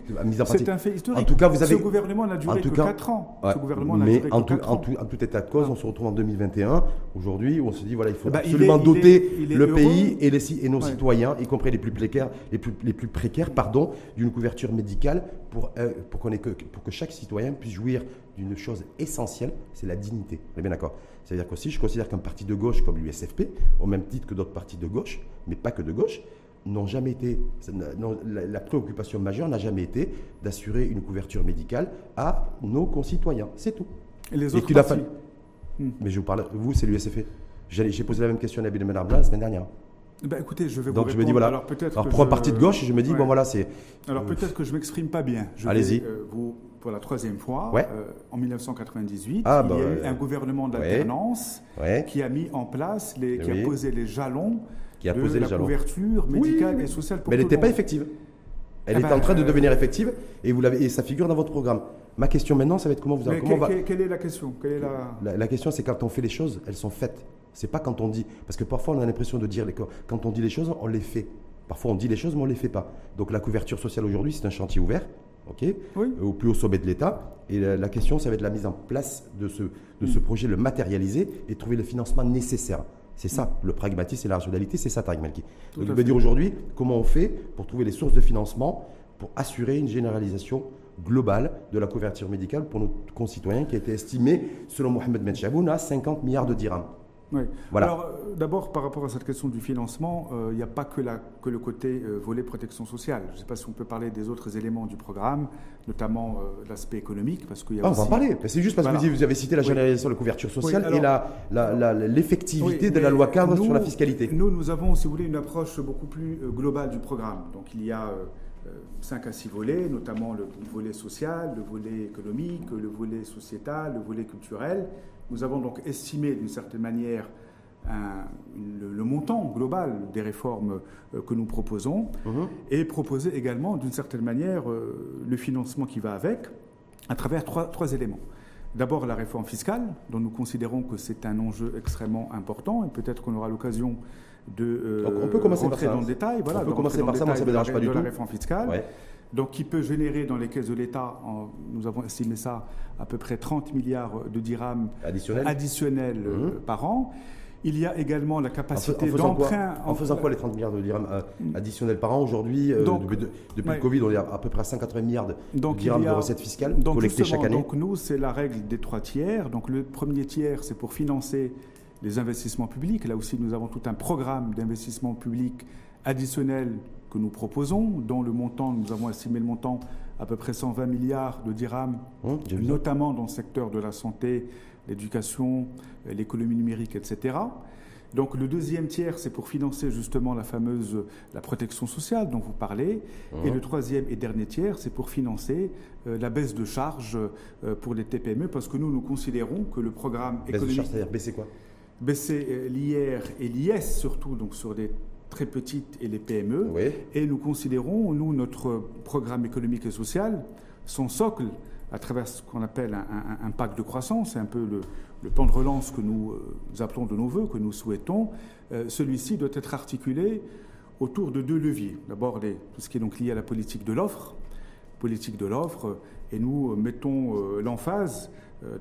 Speaker 2: C'est un fait historique.
Speaker 1: En tout cas, vous avez...
Speaker 2: Ce gouvernement n'a duré que 4 ans.
Speaker 1: Ce gouvernement mais en, tout, en, tout, en, tout, état de cause, on se retrouve en 2021, aujourd'hui, où on se dit, voilà, il faut ben, absolument doter le pays et, les, et nos citoyens, y compris les plus précaires, les plus, les plus précaires pardon, d'une couverture médicale pour, pour, que, pour que chaque citoyen puisse jouir d'une chose essentielle, c'est la dignité. On est bien d'accord C'est-à-dire qu'aussi, je considère qu'un parti de gauche comme l'USFP, au même titre que d'autres partis de gauche, mais pas que de gauche, n'ont jamais été, la, préoccupation majeure n'a jamais été d'assurer une couverture médicale à nos concitoyens. C'est tout.
Speaker 2: Et les autres partis
Speaker 1: hmm. Mais je vous parle, vous, c'est l'USFP. J'ai posé la même question à Abdelman la semaine dernière.
Speaker 2: Ben écoutez, je vais
Speaker 1: Donc
Speaker 2: vous
Speaker 1: je me dis voilà. Alors peut-être. pour un parti de gauche, je me dis bon voilà c'est.
Speaker 2: Alors peut-être que je m'exprime pas bien.
Speaker 1: Allez-y.
Speaker 2: Euh, vous pour la troisième fois.
Speaker 1: Ouais.
Speaker 2: Euh, en 1998, ah, il y a bah, eu un gouvernement d'alternance qui a mis en place les, qui a posé les jalons
Speaker 1: qui a de posé
Speaker 2: la couverture médicale et sociale
Speaker 1: pour Mais elle n'était pas effective. Elle eh était en ben, train de euh, devenir effective et, vous et ça figure dans votre programme. Ma question maintenant, ça va être comment vous...
Speaker 2: comment quelle est la question? Quelle est
Speaker 1: la... La, question, c'est quand on fait les choses, elles sont faites. C'est pas quand on dit. Parce que parfois, on a l'impression de dire. Les, quand on dit les choses, on les fait. Parfois, on dit les choses, mais on ne les fait pas. Donc, la couverture sociale aujourd'hui, c'est un chantier ouvert. Ok au plus haut sommet de l'État. Et la, question, ça va être la mise en place de ce, de ce mm. projet, le matérialiser et trouver le financement nécessaire. C'est ça, le pragmatisme et la rationalité, c'est ça, Tariq Malki. Donc, je vais dire aujourd'hui comment on fait pour trouver les sources de financement pour assurer une généralisation globale de la couverture médicale pour nos concitoyens qui a été estimée, selon Mohamed Menchaboun, à 50 milliards de dirhams.
Speaker 2: Oui. Alors, euh, d'abord, par rapport à cette question du financement, euh, il n'y a pas que, la, que le côté euh, volet protection sociale. Je ne sais pas si on peut parler des autres éléments du programme, notamment l'aspect économique, parce qu'il y a
Speaker 1: ah, On va en parler. C'est juste parce que vous avez cité la généralisation de la couverture sociale et l'effectivité de la loi cadre sur la fiscalité.
Speaker 2: Nous, nous avons, si vous voulez, une approche beaucoup plus globale du programme. Donc, il y a cinq à six volets, notamment le volet social, le volet économique, le volet sociétal, le volet culturel. Nous avons donc estimé d'une certaine manière le, montant global des réformes euh, que nous proposons mhm. et proposer également d'une certaine manière euh, le financement qui va avec à travers trois, trois éléments. D'abord la réforme fiscale, dont nous considérons que c'est un enjeu extrêmement important et peut-être qu'on aura l'occasion de
Speaker 1: euh, on peut commencer rentrer
Speaker 2: par ça. dans le détail.
Speaker 1: Voilà, on peut commencer par ça, moi ça ne me dérange pas du
Speaker 2: tout. la réforme fiscale donc qui peut générer dans les caisses de l'État, nous avons estimé ça à peu près 30 milliards de dirhams additionnels, euh, mmh. par an. Il y a également la capacité d'emprunt.
Speaker 1: En, faisant quoi les 30 milliards de dirhams euh, mmh. additionnels par an Aujourd'hui, euh, depuis, le Covid, on est à, à peu près à 180 milliards de, dirhams de recettes fiscales collectées chaque année.
Speaker 2: Donc nous, c'est la règle des trois tiers. Donc le premier tiers, c'est pour financer les investissements publics. Là aussi, nous avons tout un programme d'investissement public additionnel que nous proposons, dont le montant, nous avons estimé le montant à peu près 120 milliards de dirhams, hein, notamment dans le secteur de la santé, l'éducation, l'économie numérique, etc. Donc le deuxième tiers, c'est pour financer justement la fameuse la protection sociale dont vous parlez. Hein. Et le troisième et dernier tiers, c'est pour financer euh, la baisse de charges euh, pour les TPME, parce que nous, nous considérons que le programme
Speaker 1: baisse économique... de charges, c'est-à-dire baisser quoi?
Speaker 2: Baisser euh, l'IR et l'IS surtout, donc sur des très petites et les PME. Et nous considérons, nous, notre programme économique et social, son socle, à travers ce qu'on appelle un, pacte de croissance, c'est un peu le, plan de relance que nous, euh, appelons de nos voeux, que nous souhaitons, euh, celui-ci doit être articulé autour de deux leviers. D'abord, tout ce qui est donc lié à la politique de l'offre, politique de l'offre, et nous mettons euh, l'emphase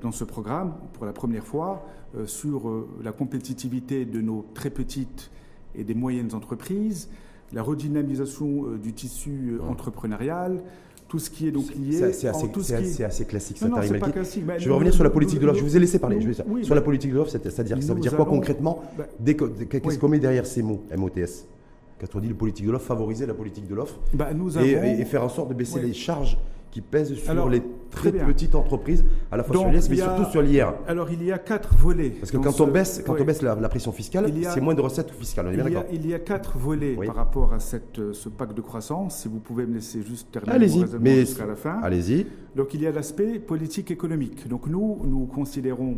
Speaker 2: dans ce programme, pour la première fois, sur la compétitivité de nos très petites et des moyennes entreprises, la redynamisation euh, du tissu euh, entrepreneurial, tout ce qui est donc lié.
Speaker 1: C'est assez, assez, classique.
Speaker 2: Non, non, pas classique.
Speaker 1: je vais revenir sur la politique de l'offre. Je vous ai laissé parler. sur la politique de l'offre, c'est-à-dire ça veut dire quoi concrètement bah, Qu'est-ce qu'on met derrière ces mots MOTS Quand on dit le politique de l'offre, favoriser la politique de l'offre
Speaker 2: bah,
Speaker 1: et, faire en sorte de baisser les charges qui pèsent sur les très, petites entreprises, à la fois sur l'IS, mais surtout sur l'IR.
Speaker 2: Alors, il y a quatre volets.
Speaker 1: Parce que quand on baisse, quand on baisse la, pression fiscale, c'est moins de recettes fiscales.
Speaker 2: il, y a, il, y a, quatre volets par rapport à cette, euh, ce pacte de croissance. Si vous pouvez me laisser juste terminer jusqu'à la fin.
Speaker 1: Allez-y.
Speaker 2: Donc, il y a l'aspect politique économique. Donc, nous, nous considérons,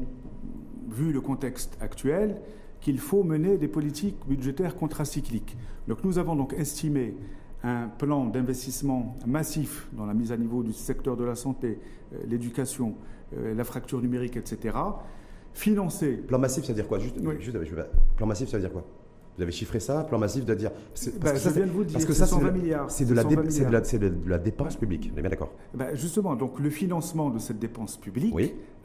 Speaker 2: vu le contexte actuel, qu'il faut mener des politiques budgétaires contracycliques. Donc, nous avons donc estimé un plan d'investissement massif dans la mise à niveau du secteur de la santé, euh, l'éducation, la fracture numérique, etc. Financer.
Speaker 1: Plan massif, ça veut dire quoi? Juste, Plan massif, ça veut dire quoi? Vous avez chiffré ça, plan massif, de dire.
Speaker 2: Bah, je viens de vous dire, parce que ça, 120 milliards.
Speaker 1: C'est de, la de, la dépense publique, on est bien d'accord?
Speaker 2: Bah, Justement, donc le financement de cette dépense publique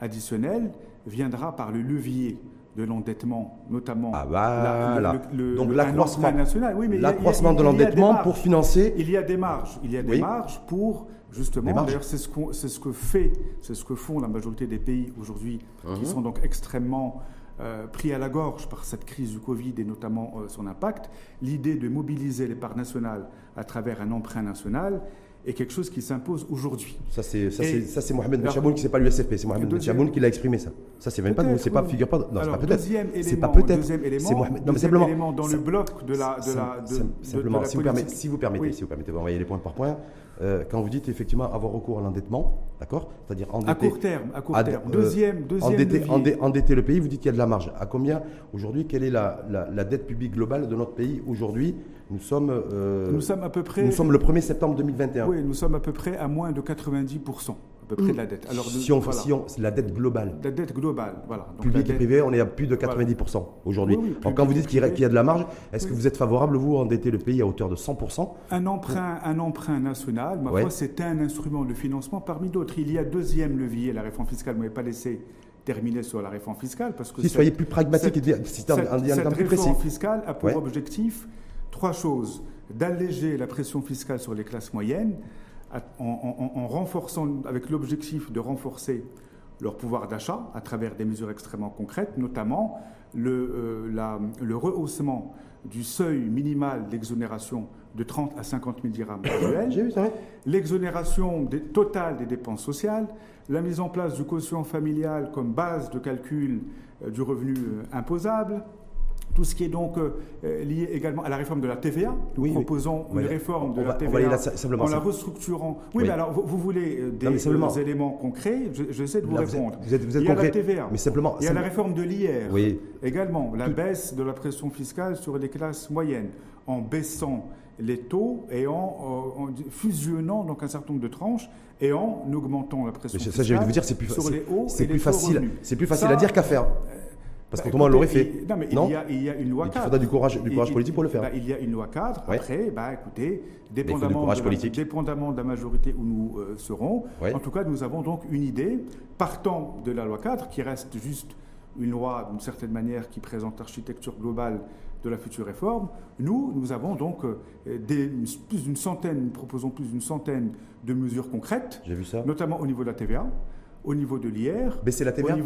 Speaker 2: additionnelle viendra par le levier de l'endettement, notamment.
Speaker 1: Ah bah, Donc l'accroissement national. Oui, l'accroissement de l'endettement pour financer.
Speaker 2: Il y a des marges. Il y a des marges pour justement. D'ailleurs, c'est ce, ce, que fait, c'est ce que font la majorité des pays aujourd'hui, qui mhm. sont donc extrêmement euh, pris à la gorge par cette crise du Covid et notamment euh, son impact, l'idée de mobiliser les parts nationales à travers un emprunt national est quelque chose qui s'impose aujourd'hui.
Speaker 1: Ça, c'est, ça, c'est, Mohamed Benchaboun qui c'est pas l'USFP, c'est Mohamed Benchaboun qui l'a exprimé ça. Ça, c'est même pas c'est pas, figure pas, non, c'est pas peut-être.
Speaker 2: C'est pas peut-être. C'est Mohamed, non, mais simplement, élément dans le bloc de la, de la, de,
Speaker 1: simplement, si, vous permettez, si vous permettez, si vous permettez, on va envoyer les points par point. Euh, quand vous dites effectivement avoir recours à l'endettement, d'accord
Speaker 2: C'est-à-dire endetter. À court terme, à court terme. Deuxième, deuxième
Speaker 1: endetter, endetter, le pays, vous dites qu'il y a de la marge. À combien aujourd'hui Quelle est la, la, la, dette publique globale de notre pays aujourd'hui Nous sommes.
Speaker 2: Euh, nous sommes à peu près.
Speaker 1: Nous sommes le 1er septembre 2021.
Speaker 2: Oui, nous sommes à peu près à moins de 90 à peu près de la dette.
Speaker 1: Alors, si, on, si on, la dette globale.
Speaker 2: La dette globale, voilà.
Speaker 1: Donc Public et privé, on est à plus de 90% aujourd'hui. Donc quand vous dites qu'il y, a de la marge, est-ce que vous êtes favorable, vous, à endetter le pays à hauteur de 100%
Speaker 2: un emprunt, un emprunt national, ma foi, c'est un instrument de financement parmi d'autres. Il y a deuxième levier, la réforme fiscale, vous ne m'avez pas laissé terminer sur la réforme fiscale. Parce que
Speaker 1: si soyez plus pragmatique et
Speaker 2: si cette, réforme fiscale a pour objectif trois choses. D'alléger la pression fiscale sur les classes moyennes, en, renforçant, avec l'objectif de renforcer leur pouvoir d'achat à travers des mesures extrêmement concrètes, notamment le, euh, le rehaussement du seuil minimal d'exonération de 30 à 50 000 dirhams annuels, l'exonération totale des dépenses sociales, la mise en place du quotient familial comme base de calcul euh, du revenu euh, imposable, tout ce qui est donc euh, euh, lié également à la réforme de la TVA. Nous proposons une réforme de la TVA en la restructurant. Oui, mais alors vous, voulez euh, des éléments concrets J'essaie de vous répondre.
Speaker 1: Vous êtes, vous êtes il y a la TVA. Mais simplement.
Speaker 2: Il y a la réforme de l'IR. Oui. Également, la baisse de la pression fiscale sur les classes moyennes en baissant les taux et en, fusionnant donc un certain nombre de tranches et en augmentant la pression fiscale ça, je vais vous dire,
Speaker 1: c'est plus, sur les hauts et plus facile, C'est plus facile à dire qu'à faire. Parce bah, qu'autrement, on l'aurait fait.
Speaker 2: Non, mais il, y a, il, y a, une loi cadre. Il
Speaker 1: faudra du courage, du courage politique pour le faire.
Speaker 2: Bah, il y a une loi cadre. Après, bah, écoutez, dépendamment, de la, dépendamment de la majorité où nous euh, serons, en tout cas, nous avons donc une idée, partant de la loi cadre, qui reste juste une loi, d'une certaine manière, qui présente l'architecture globale de la future réforme. Nous, nous avons donc euh, des, plus d'une centaine, nous proposons plus d'une centaine de mesures concrètes,
Speaker 1: vu ça.
Speaker 2: notamment au niveau de la TVA au niveau de l'IR.
Speaker 1: Baisser la TVA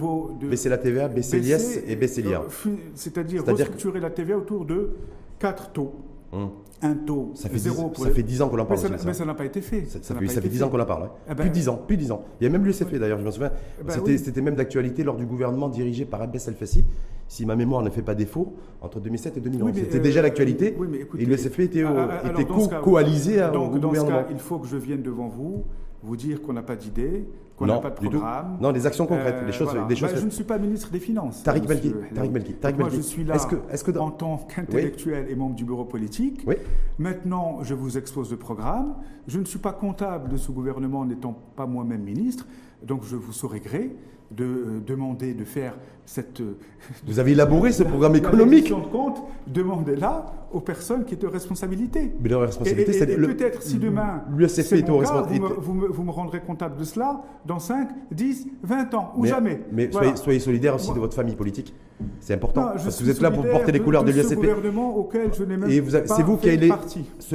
Speaker 1: Baisser la TVA, baisser l'IS et baisser l'IR.
Speaker 2: Euh, c'est-à-dire restructurer la TVA autour de quatre taux. Hum. Un taux
Speaker 1: ça fait zéro. ça fait 10 ans qu'on en parle.
Speaker 2: Mais ça n'a pas été fait.
Speaker 1: Ça, fait, 10 ans qu'on en parle. Eh ben, plus 10 ans. Plus 10 ans. Il y a même l'USFP d'ailleurs, je me souviens. Eh ben c'était même d'actualité lors du gouvernement dirigé par Abbas El-Fassi. Si ma mémoire ne fait pas défaut, entre 2007 et 2011. c'était déjà euh, l'actualité. et l'USFP était, était coalisé
Speaker 2: donc, au gouvernement. Dans ce cas, il faut que je vienne devant vous vous dire qu'on n'a pas d'idée, qu'on n'a pas de programme.
Speaker 1: Non, des actions concrètes, des choses. Des choses
Speaker 2: bah, je ne suis pas ministre des Finances.
Speaker 1: Tariq Belki. Tariq Belki.
Speaker 2: Moi, je suis là que, que en tant qu'intellectuel et membre du bureau politique. Oui. Maintenant, je vous expose le programme. Je ne suis pas comptable de ce gouvernement n'étant pas moi-même ministre, donc je vous saurai gré de euh, demander de faire cette. Euh,
Speaker 1: vous avez élaboré ce programme économique.
Speaker 2: de compte, demandez-la aux personnes qui étaient aux responsabilités.
Speaker 1: Mais leur responsabilité, c'est
Speaker 2: peut-être si demain, c'est mon cas, vous, me, vous, me, vous, me, rendrez comptable de cela dans 5, 10, 20 ans, ou jamais.
Speaker 1: Mais soyez, soyez, solidaire aussi de votre famille politique. C'est important. parce que vous êtes là pour porter les couleurs de, de l'USFP.
Speaker 2: gouvernement auquel je n'ai même
Speaker 1: Et vous avez, c'est vous qui avez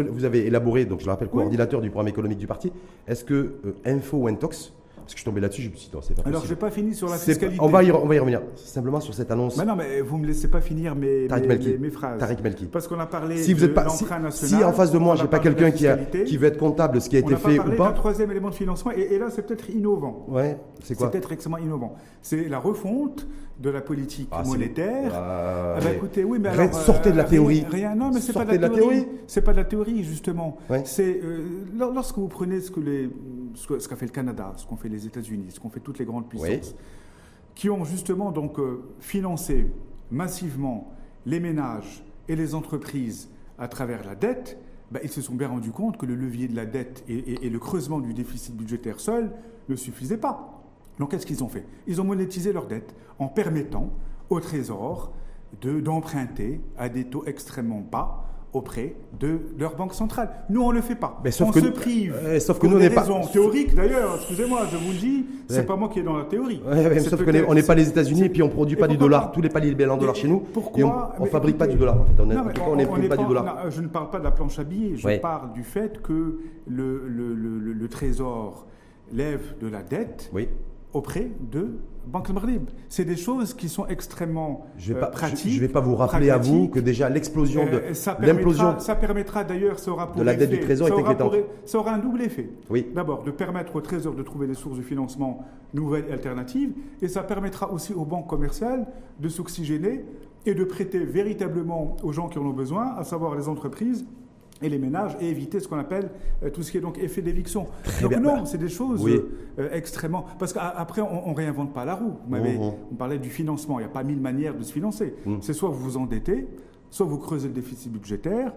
Speaker 1: vous avez élaboré, donc je le rappelle, coordinateur du programme économique du parti. Est-ce que euh, Info ou Intox que je suis tombé là-dessus, je me suis dit, non, c'est pas
Speaker 2: Alors,
Speaker 1: je
Speaker 2: n'ai pas fini sur la fiscalité.
Speaker 1: On va, y, on va y revenir. Simplement sur cette annonce.
Speaker 2: Mais non, mais vous ne me laissez pas finir mes, mes, mes, phrases.
Speaker 1: Tariq Melki.
Speaker 2: Parce qu'on a parlé si vous êtes pas, si.
Speaker 1: Si en face de moi, j'ai pas quelqu'un qui, qui veut être comptable de ce qui a été fait ou pas.
Speaker 2: Un troisième élément de financement, et, et là, c'est peut-être innovant.
Speaker 1: Ouais, c'est quoi
Speaker 2: C'est peut-être extrêmement innovant. C'est la refonte de la politique ah, monétaire. Ah, bah, écoutez, oui, mais alors,
Speaker 1: sortez de la euh, théorie.
Speaker 2: Rien, non, mais c'est pas de la, théorie. C'est pas de la théorie, justement. C'est euh, lorsque vous prenez ce que les, ce qu'a fait le Canada, ce qu'ont fait les États-Unis, ce qu'ont fait toutes les grandes puissances, qui ont justement donc euh, financé massivement les ménages et les entreprises à travers la dette. Bah, ils se sont bien rendus compte que le levier de la dette et, et le creusement du déficit budgétaire seul ne suffisait pas. Donc qu'est-ce qu'ils ont fait? Ils ont monétisé leur dette en permettant au Trésor d'emprunter à des taux extrêmement bas auprès de leur banque centrale. Nous, on ne le fait pas. Mais sauf on se prive.
Speaker 1: sauf que nous, on n'est pas.
Speaker 2: théoriques, d'ailleurs, excusez-moi, je vous le dis, c'est pas moi qui est dans la théorie.
Speaker 1: sauf qu'on n'est pas les États-Unis et puis on ne produit pas du dollar. Tous les paliers de en dollars chez nous. Pourquoi On ne fabrique pas du dollar, en fait. On n'est pas, du dollar.
Speaker 2: Je ne parle pas de la planche à billets, je parle du fait que le, le, le, le Trésor lève de la dette oui auprès de Banque Maghreb. C'est des choses qui sont extrêmement je vais pas, pratiques.
Speaker 1: Je ne vais pas vous rappeler à vous que déjà l'explosion de euh,
Speaker 2: l'implosion ça permettra d'ailleurs, ça aura
Speaker 1: pour de la dette du Trésor
Speaker 2: ça,
Speaker 1: aura
Speaker 2: ça aura un double effet. Oui. D'abord, de permettre au Trésor de trouver des sources de financement nouvelles et alternatives, et ça permettra aussi aux banques commerciales de s'oxygéner et de prêter véritablement aux gens qui en ont besoin, à savoir les entreprises et les ménages et éviter ce qu'on appelle euh, tout ce qui est donc effet d'éviction. Donc non, bah, c'est des choses euh, extrêmement... Parce qu'après, on ne réinvente pas la roue. Mmh. On parlait du financement, il n'y a pas mille manières de se financer. Mmh. C'est soit vous vous endettez, soit vous creusez le déficit budgétaire,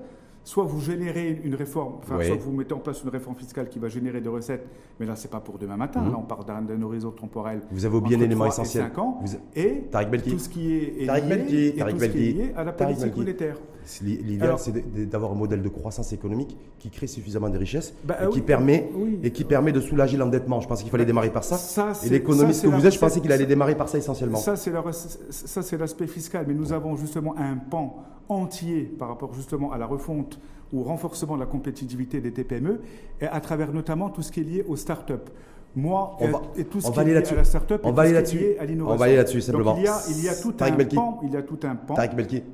Speaker 2: soit vous générez une réforme, enfin, soit vous mettez en place une réforme fiscale qui va générer des recettes, mais là, c'est pas pour demain matin. Là, on part d'un horizon temporel.
Speaker 1: Vous avez oublié un élément essentiel.
Speaker 2: 5 ans, et tout ce qui est, lié, à la politique monétaire.
Speaker 1: L'idéal, c'est d'avoir un modèle de croissance économique qui crée suffisamment de richesses bah, et, qui permet, et qui permet de soulager l'endettement. Je pensais qu'il fallait bah, démarrer par ça. ça et l'économiste que vous êtes, je pensais qu'il allait démarrer par ça essentiellement.
Speaker 2: Ça, c'est l'aspect fiscal. Mais nous avons justement un pan entier par rapport justement à la refonte ou au renforcement de la compétitivité des TPME, et à travers notamment tout ce qui est lié aux start-up. Moi, et tout ce qui à la start-up,
Speaker 1: on va aller là-dessus. On va aller là-dessus simplement.
Speaker 2: Donc, il y a, il y a tout un pan, il y a tout un pan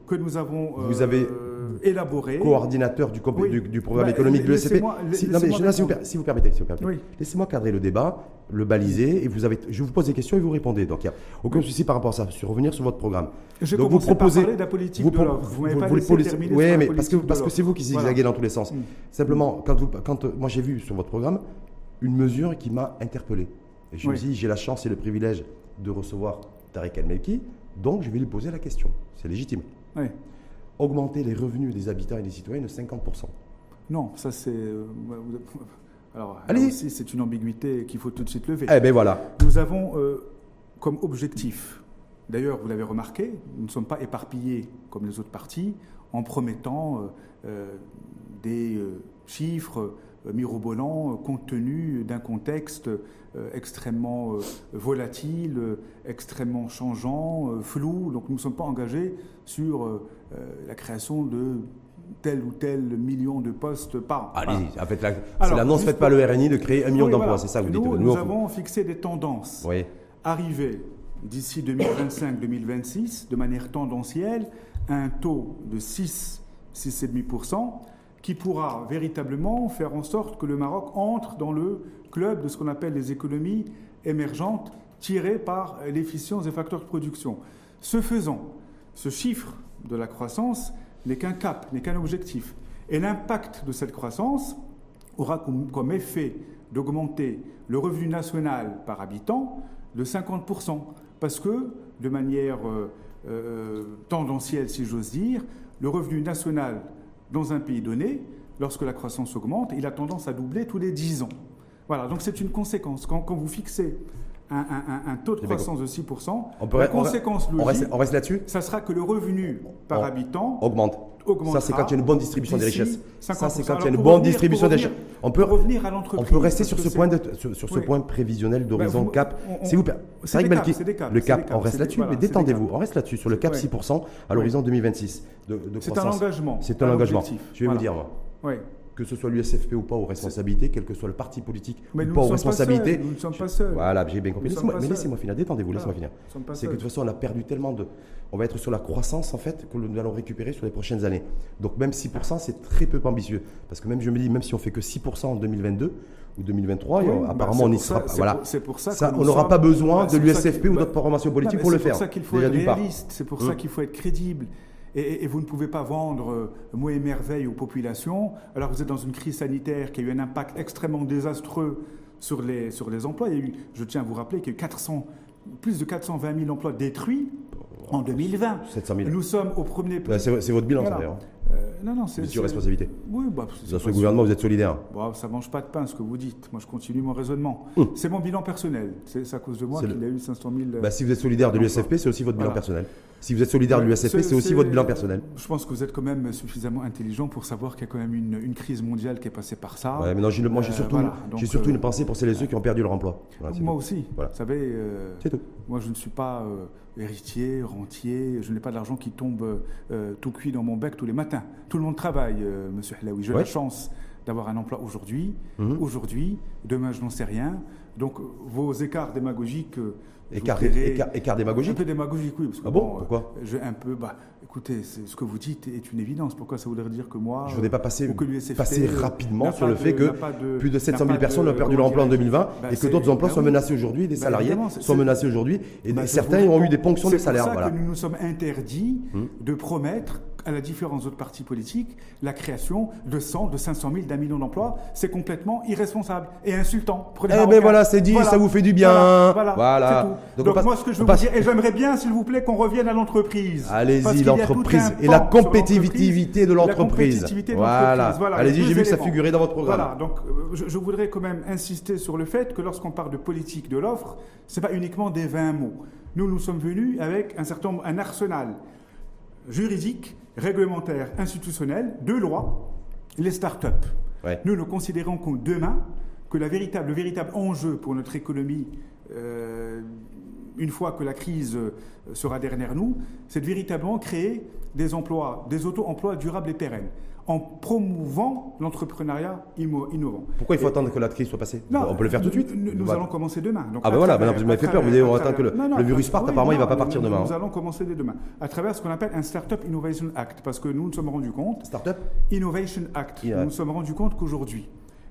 Speaker 2: que nous avons
Speaker 1: Vous avez
Speaker 2: euh, élaboré.
Speaker 1: Coordinateur du, du, programme bah, économique de l'ECP. Si, si, vous permettez, laissez-moi cadrer le débat, le baliser, et vous avez, je vous pose des questions et vous répondez. Donc il n'y a aucun souci par rapport à ça. Sur revenir sur votre programme.
Speaker 2: Je Donc vous proposez de la politique vous, de. Vous m'avez pas laissé terminer
Speaker 1: Oui, mais parce que parce que c'est vous qui zigzaguez dans tous les sens. Simplement, quand vous, quand moi j'ai vu sur votre programme une mesure qui m'a interpellé. Et je me suis dit, j'ai la chance et le privilège de recevoir Tarek El-Melki, donc je vais lui poser la question. C'est légitime. Oui. Augmenter les revenus des habitants et des citoyens de 50%.
Speaker 2: Non, ça c'est. Euh, alors, Allez. aussi, c'est une ambiguïté qu'il faut tout de suite lever.
Speaker 1: Eh bien voilà.
Speaker 2: Nous avons euh, comme objectif, d'ailleurs, vous l'avez remarqué, nous ne sommes pas éparpillés comme les autres partis en promettant euh, des chiffres mirobolant euh, compte tenu d'un contexte euh, extrêmement volatile, extrêmement changeant, flou. Donc nous ne sommes pas engagés sur la création de tel ou tel million de postes par an.
Speaker 1: Allez, en fait, l'annonce faite par le RNI de créer un million d'emplois, c'est ça que vous
Speaker 2: dites Nous, avons fixé des tendances. Oui. Arriver d'ici 2025-2026, de manière tendancielle, à un taux de 6, 6,5%, qui pourra véritablement faire en sorte que le Maroc entre dans le club de ce qu'on appelle les économies émergentes tirées par l'efficience des facteurs de production. Ce faisant, ce chiffre de la croissance n'est qu'un cap, n'est qu'un objectif. Et l'impact de cette croissance aura comme, effet d'augmenter le revenu national par habitant de 50%. Parce que, de manière euh, euh, tendancielle, si j'ose dire, le revenu national dans un pays donné, lorsque la croissance augmente, il a tendance à doubler tous les 10 ans. Voilà, donc c'est une conséquence. Quand, vous fixez un, taux de croissance de 6%, la conséquence logique,
Speaker 1: on reste, là-dessus
Speaker 2: ça sera que le revenu par habitant
Speaker 1: augmente. Ça, c'est quand il y a une bonne distribution des richesses. Ça, c'est quand il y a une bonne distribution des richesses. On peut revenir à l'entreprise. On peut rester sur ce point, sur, ce point prévisionnel d'horizon bah, cap. Si vous, c'est vrai que le cap, on reste là-dessus, mais détendez-vous, on reste là-dessus sur le cap 6% à l'horizon 2026
Speaker 2: C'est un engagement.
Speaker 1: C'est un engagement. Je vais vous dire, moi que ce soit l'USFP ou pas aux responsabilités, quel que soit le parti politique ou pas aux responsabilités.
Speaker 2: nous ne sommes pas seuls.
Speaker 1: Voilà, j'ai bien compris. mais laissez-moi finir, détendez-vous, laissez-moi finir. C'est que de toute façon, on a perdu tellement de. On va être sur la croissance, en fait, que nous allons récupérer sur les prochaines années. Donc, même 6%, c'est très peu ambitieux. Parce que même, je me dis, même si on fait que 6% en 2022 ou 2023, bah, apparemment, on n'y sera pas. Voilà.
Speaker 2: C'est pour ça,
Speaker 1: ça On n'aura pas besoin bah, de l'USFP ou d'autres formations politiques pour le faire.
Speaker 2: C'est pour ça qu'il faut être réaliste, c'est pour ça hum. qu'il faut être crédible. Et, vous ne pouvez pas vendre euh, et merveille aux populations, alors vous êtes dans une crise sanitaire qui a eu un impact extrêmement désastreux sur les, sur les emplois. Il y a eu, je tiens à vous rappeler qu'il y a eu 400, plus de 420 000 emplois détruits en 2020. 700 000. Nous sommes au premier...
Speaker 1: c'est votre bilan, d'ailleurs.
Speaker 2: Euh,
Speaker 1: Non, non, c'est. Mission responsabilité.
Speaker 2: Oui,
Speaker 1: bah, Dans ce gouvernement, vous êtes solidaire.
Speaker 2: Bah, ça mange pas de pain, ce que vous dites. Moi, je continue mon raisonnement. Hum. C'est mon bilan personnel. C'est à cause de moi qu'il a eu 500 000.
Speaker 1: Bah, si vous êtes solidaire de l'USFP, c'est aussi votre bilan personnel. Si vous êtes solidaire de l'USFP, c'est aussi votre bilan personnel.
Speaker 2: Je pense que vous êtes quand même suffisamment intelligent pour savoir qu'il y a quand même une, une, crise mondiale qui est passée par ça.
Speaker 1: Ouais, mais non, j'ai, moi, j'ai euh, surtout, une pensée pour celles et ceux qui ont perdu leur emploi.
Speaker 2: moi aussi. Vous savez, euh, c'est tout. moi, je ne suis pas héritier, rentier, je n'ai pas d'argent qui tombe euh, tout cuit dans mon bec tous les matins. Tout le monde travaille, euh, monsieur Hlaoui. J'ai la chance d'avoir un emploi aujourd'hui. Mhm. Aujourd'hui, demain, je n'en sais rien. Donc, vos écarts démagogiques. Euh,
Speaker 1: écart, écart, écart, démagogique
Speaker 2: Un peu démagogique, oui.
Speaker 1: Parce que, ah bon, Pourquoi
Speaker 2: J'ai un peu. Bah, écoutez, ce que vous dites est une évidence. Pourquoi ça voudrait dire que moi.
Speaker 1: Je ne voudrais pas passer, passer rapidement sur le fait que plus de 700 000 personnes ont perdu leur emploi en 2020 bah, et que d'autres emplois bah sont menacés aujourd'hui, des bah, salariés sont menacés aujourd'hui et certains ont eu des ponctions de salaire.
Speaker 2: C'est pour ça que nous nous sommes interdits hum. de promettre à la différence d'autres partis politiques, la création de 100, de 500 000, d'un million d'emplois, c'est complètement irresponsable et insultant.
Speaker 1: eh bien voilà, c'est dit, ça vous fait du bien. Voilà. voilà.
Speaker 2: Donc, moi, ce que je veux vous dire, et j'aimerais bien, s'il vous plaît, qu'on revienne à l'entreprise.
Speaker 1: Allez-y, l'entreprise et la compétitivité de l'entreprise. Voilà. Allez-y, j'ai vu que ça figurait dans votre programme. Voilà.
Speaker 2: Donc, euh, je, voudrais quand même insister sur le fait que lorsqu'on parle de politique de l'offre, c'est pas uniquement des 20 mots. Nous, nous sommes venus avec un certain un arsenal juridique réglementaire, institutionnel, de loi, les start-up. Nous nous considérons que demain, que la véritable, le véritable enjeu pour notre économie, euh, une fois que la crise euh, sera derrière nous, c'est de véritablement créer des emplois, des auto-emplois durables et pérennes en promouvant l'entrepreneuriat innovant.
Speaker 1: Pourquoi il faut attendre que la crise soit passée? On peut le faire tout de suite
Speaker 2: Nous, allons commencer demain.
Speaker 1: ah ben voilà, vous m'avez fait peur, vous dites on attend que le, virus parte, apparemment il ne va pas partir demain.
Speaker 2: Nous allons commencer dès demain, à travers ce qu'on appelle un Startup Innovation Act, parce que nous nous sommes rendus compte...
Speaker 1: Startup?
Speaker 2: Innovation Act. Nous nous sommes rendus compte qu'aujourd'hui,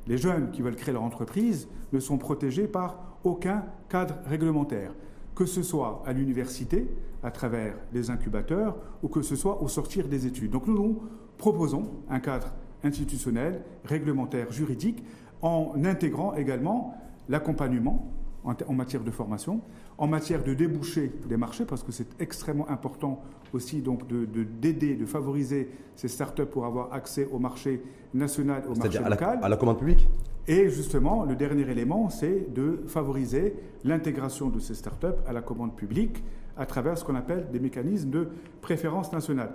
Speaker 2: les jeunes qui veulent créer leur entreprise ne sont protégés par aucun cadre réglementaire, que ce soit à l'université, à travers les incubateurs, ou que ce soit au sortir des études. Donc nous, nous proposons un cadre institutionnel, réglementaire, juridique, en intégrant également l'accompagnement en, matière de formation, en matière de déboucher des marchés, parce que c'est extrêmement important aussi donc de, d'aider, de, favoriser ces startups pour avoir accès au marché national, au marché local.
Speaker 1: À la, commande publique?
Speaker 2: Et justement, le dernier élément, c'est de favoriser l'intégration de ces startups à la commande publique à travers ce qu'on appelle des mécanismes de préférence nationale.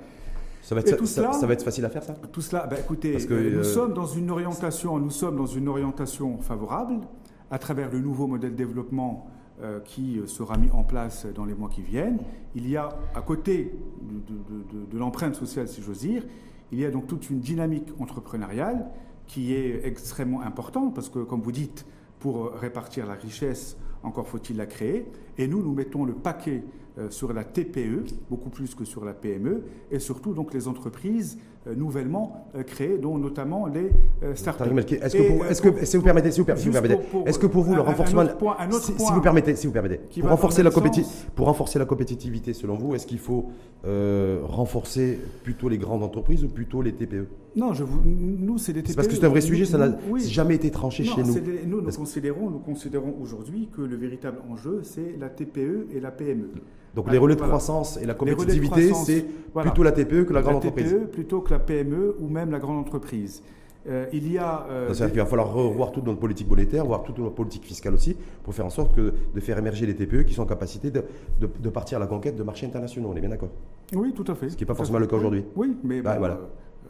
Speaker 1: Ça va, être, ça, va être facile à faire ça?
Speaker 2: Tout cela, bah, écoutez, Parce que, nous euh, sommes dans une orientation, nous sommes dans une orientation favorable à travers le nouveau modèle de développement euh, qui euh, sera mis en place dans les mois qui viennent. Il y a, à côté de, de l'empreinte sociale, si j'ose dire, il y a donc toute une dynamique entrepreneuriale qui est extrêmement importante parce que, comme vous dites, pour répartir la richesse, encore faut-il la créer. Et nous, nous mettons le paquet euh, sur la TPE, beaucoup plus que sur la PME, et surtout donc les entreprises euh, nouvellement euh, créées, dont notamment les startups.
Speaker 1: Est-ce que, est-ce que, si vous permettez, si vous, permettez, est-ce que pour vous le renforcement, si, vous permettez, si vous permettez, pour renforcer la pour renforcer la compétitivité, selon vous, est-ce qu'il faut renforcer plutôt les grandes entreprises ou plutôt les TPE
Speaker 2: Non, je vous, nous c'est des TPE.
Speaker 1: C'est parce que c'est un vrai sujet, ça n'a jamais été tranché chez nous.
Speaker 2: nous, nous considérons, nous considérons aujourd'hui que le véritable enjeu, c'est la TPE et la PME.
Speaker 1: Donc les relais de croissance et la compétitivité, c'est plutôt la TPE que la grande la entreprise. TPE
Speaker 2: plutôt que la PME ou même la grande entreprise. Euh, il y a.
Speaker 1: Euh, qu'il va falloir revoir toute notre politique monétaire, voir toute notre politique fiscale aussi, pour faire en sorte que, de faire émerger les TPE qui sont en capacité de, de, partir à la conquête de marchés internationaux. On est bien d'accord?
Speaker 2: Oui, tout à fait.
Speaker 1: Ce qui n'est pas forcément le cas aujourd'hui.
Speaker 2: Oui, mais bah, voilà. Euh,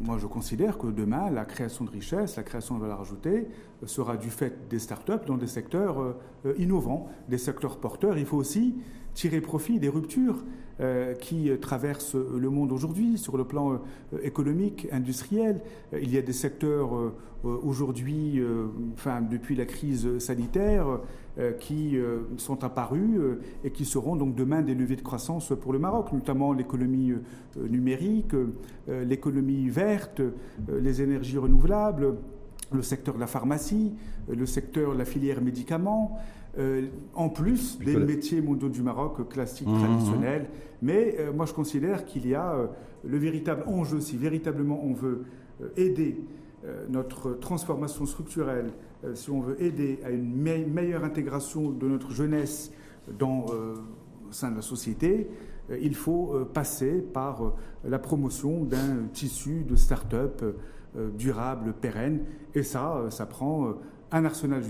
Speaker 2: moi, je considère que demain, la création de richesse, la création de valeur ajoutée sera du fait des start-up dans des secteurs innovants, des secteurs porteurs. Il faut aussi tirer profit des ruptures euh, qui traversent le monde aujourd'hui sur le plan euh, économique, industriel. Euh, il y a des secteurs aujourd'hui, enfin depuis la crise sanitaire, qui sont apparus et qui seront donc demain des leviers de croissance pour le Maroc, notamment l'économie numérique, l'économie verte, les énergies renouvelables, le secteur de la pharmacie, le secteur de la filière médicaments. Euh, en plus des métiers mondiaux du Maroc classiques, mmh, traditionnels. Mmh. Mais euh, moi, je considère qu'il y a euh, le véritable enjeu, si véritablement on veut aider notre transformation structurelle, si on veut aider à une meilleure intégration de notre jeunesse dans, au sein de la société, il faut passer par la promotion d'un tissu de start-up durable, pérenne. Et ça, ça prend un arsenal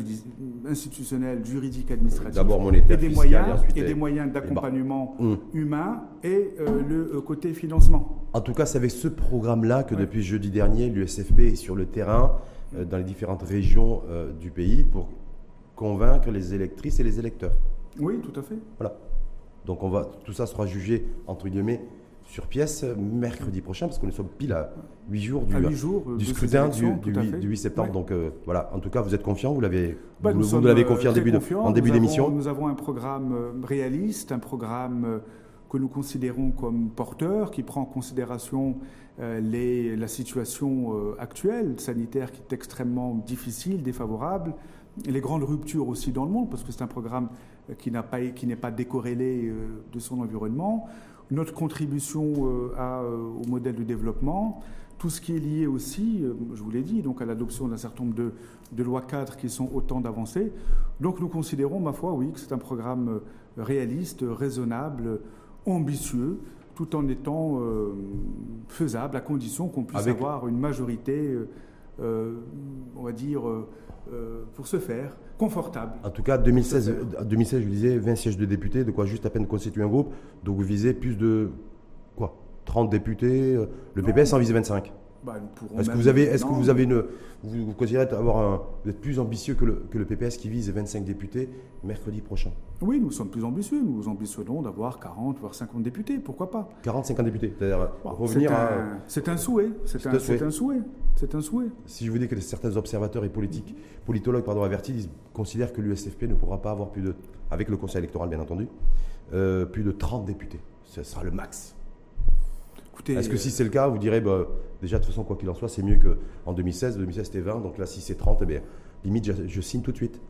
Speaker 2: institutionnel, juridique, administratif,
Speaker 1: monétaire,
Speaker 2: et des moyens, et, des moyens d'accompagnement hum. humain et euh, le euh, côté financement.
Speaker 1: En tout cas, c'est avec ce programme-là que depuis jeudi dernier, l'USFP est sur le terrain euh, dans les différentes régions du pays pour convaincre les électrices et les électeurs.
Speaker 2: Oui, tout à fait.
Speaker 1: Voilà. Donc on va, tout ça sera jugé entre guillemets sur pièce mercredi prochain, parce que nous sommes pile à 8 jours du, du scrutin du, 8, septembre. Donc euh, voilà, en tout cas, vous êtes confiant, vous l'avez
Speaker 2: bah,
Speaker 1: vous, l'avez confié en début, en début d'émission.
Speaker 2: Nous avons un programme euh, réaliste, un programme euh, que nous considérons comme porteur, qui prend en considération les, la situation actuelle sanitaire qui est extrêmement difficile, défavorable, et les grandes ruptures aussi dans le monde, parce que c'est un programme qui n'est pas, pas décorrélé de son environnement notre contribution euh, euh, au modèle de développement, tout ce qui est lié aussi, euh, je vous l'ai dit, donc à l'adoption d'un certain nombre de, lois cadres qui sont autant d'avancées. Donc nous considérons, ma foi, oui, que c'est un programme réaliste, raisonnable, ambitieux, tout en étant faisable à condition qu'on puisse avoir une majorité, on va dire, pour se faire confortable.
Speaker 1: En tout cas, 2016, 2016, je disais, 20 sièges de députés, de quoi juste à peine constituer un groupe. Donc vous visez plus de quoi 30 députés. Euh, le PPS en visait 25. Bah, est-ce que vous avez, est-ce que vous avez une, vous, considérez avoir un, vous êtes plus ambitieux que le, que le PPS qui vise 25 députés mercredi prochain?
Speaker 2: Oui, nous sommes plus ambitieux. Nous ambitionnons d'avoir 40 voire 50 députés. Pourquoi pas?
Speaker 1: 40, 50 députés.
Speaker 2: C'est-à-dire revenir à. C'est un souhait. C'est un, un, souhait. C'est un souhait.
Speaker 1: Si je vous dis que certains observateurs et politiques, politologues pardon, avertis ils considèrent que l'USFP ne pourra pas avoir plus de, avec le Conseil électoral bien entendu, euh, plus de 30 députés. Ce sera le max. Est-ce que si c'est le cas, vous direz, bah, déjà de toute façon, quoi qu'il en soit, c'est mieux qu'en 2016. 2016 c'était 20, donc là, si c'est 30, eh bien, limite, je, signe tout de suite.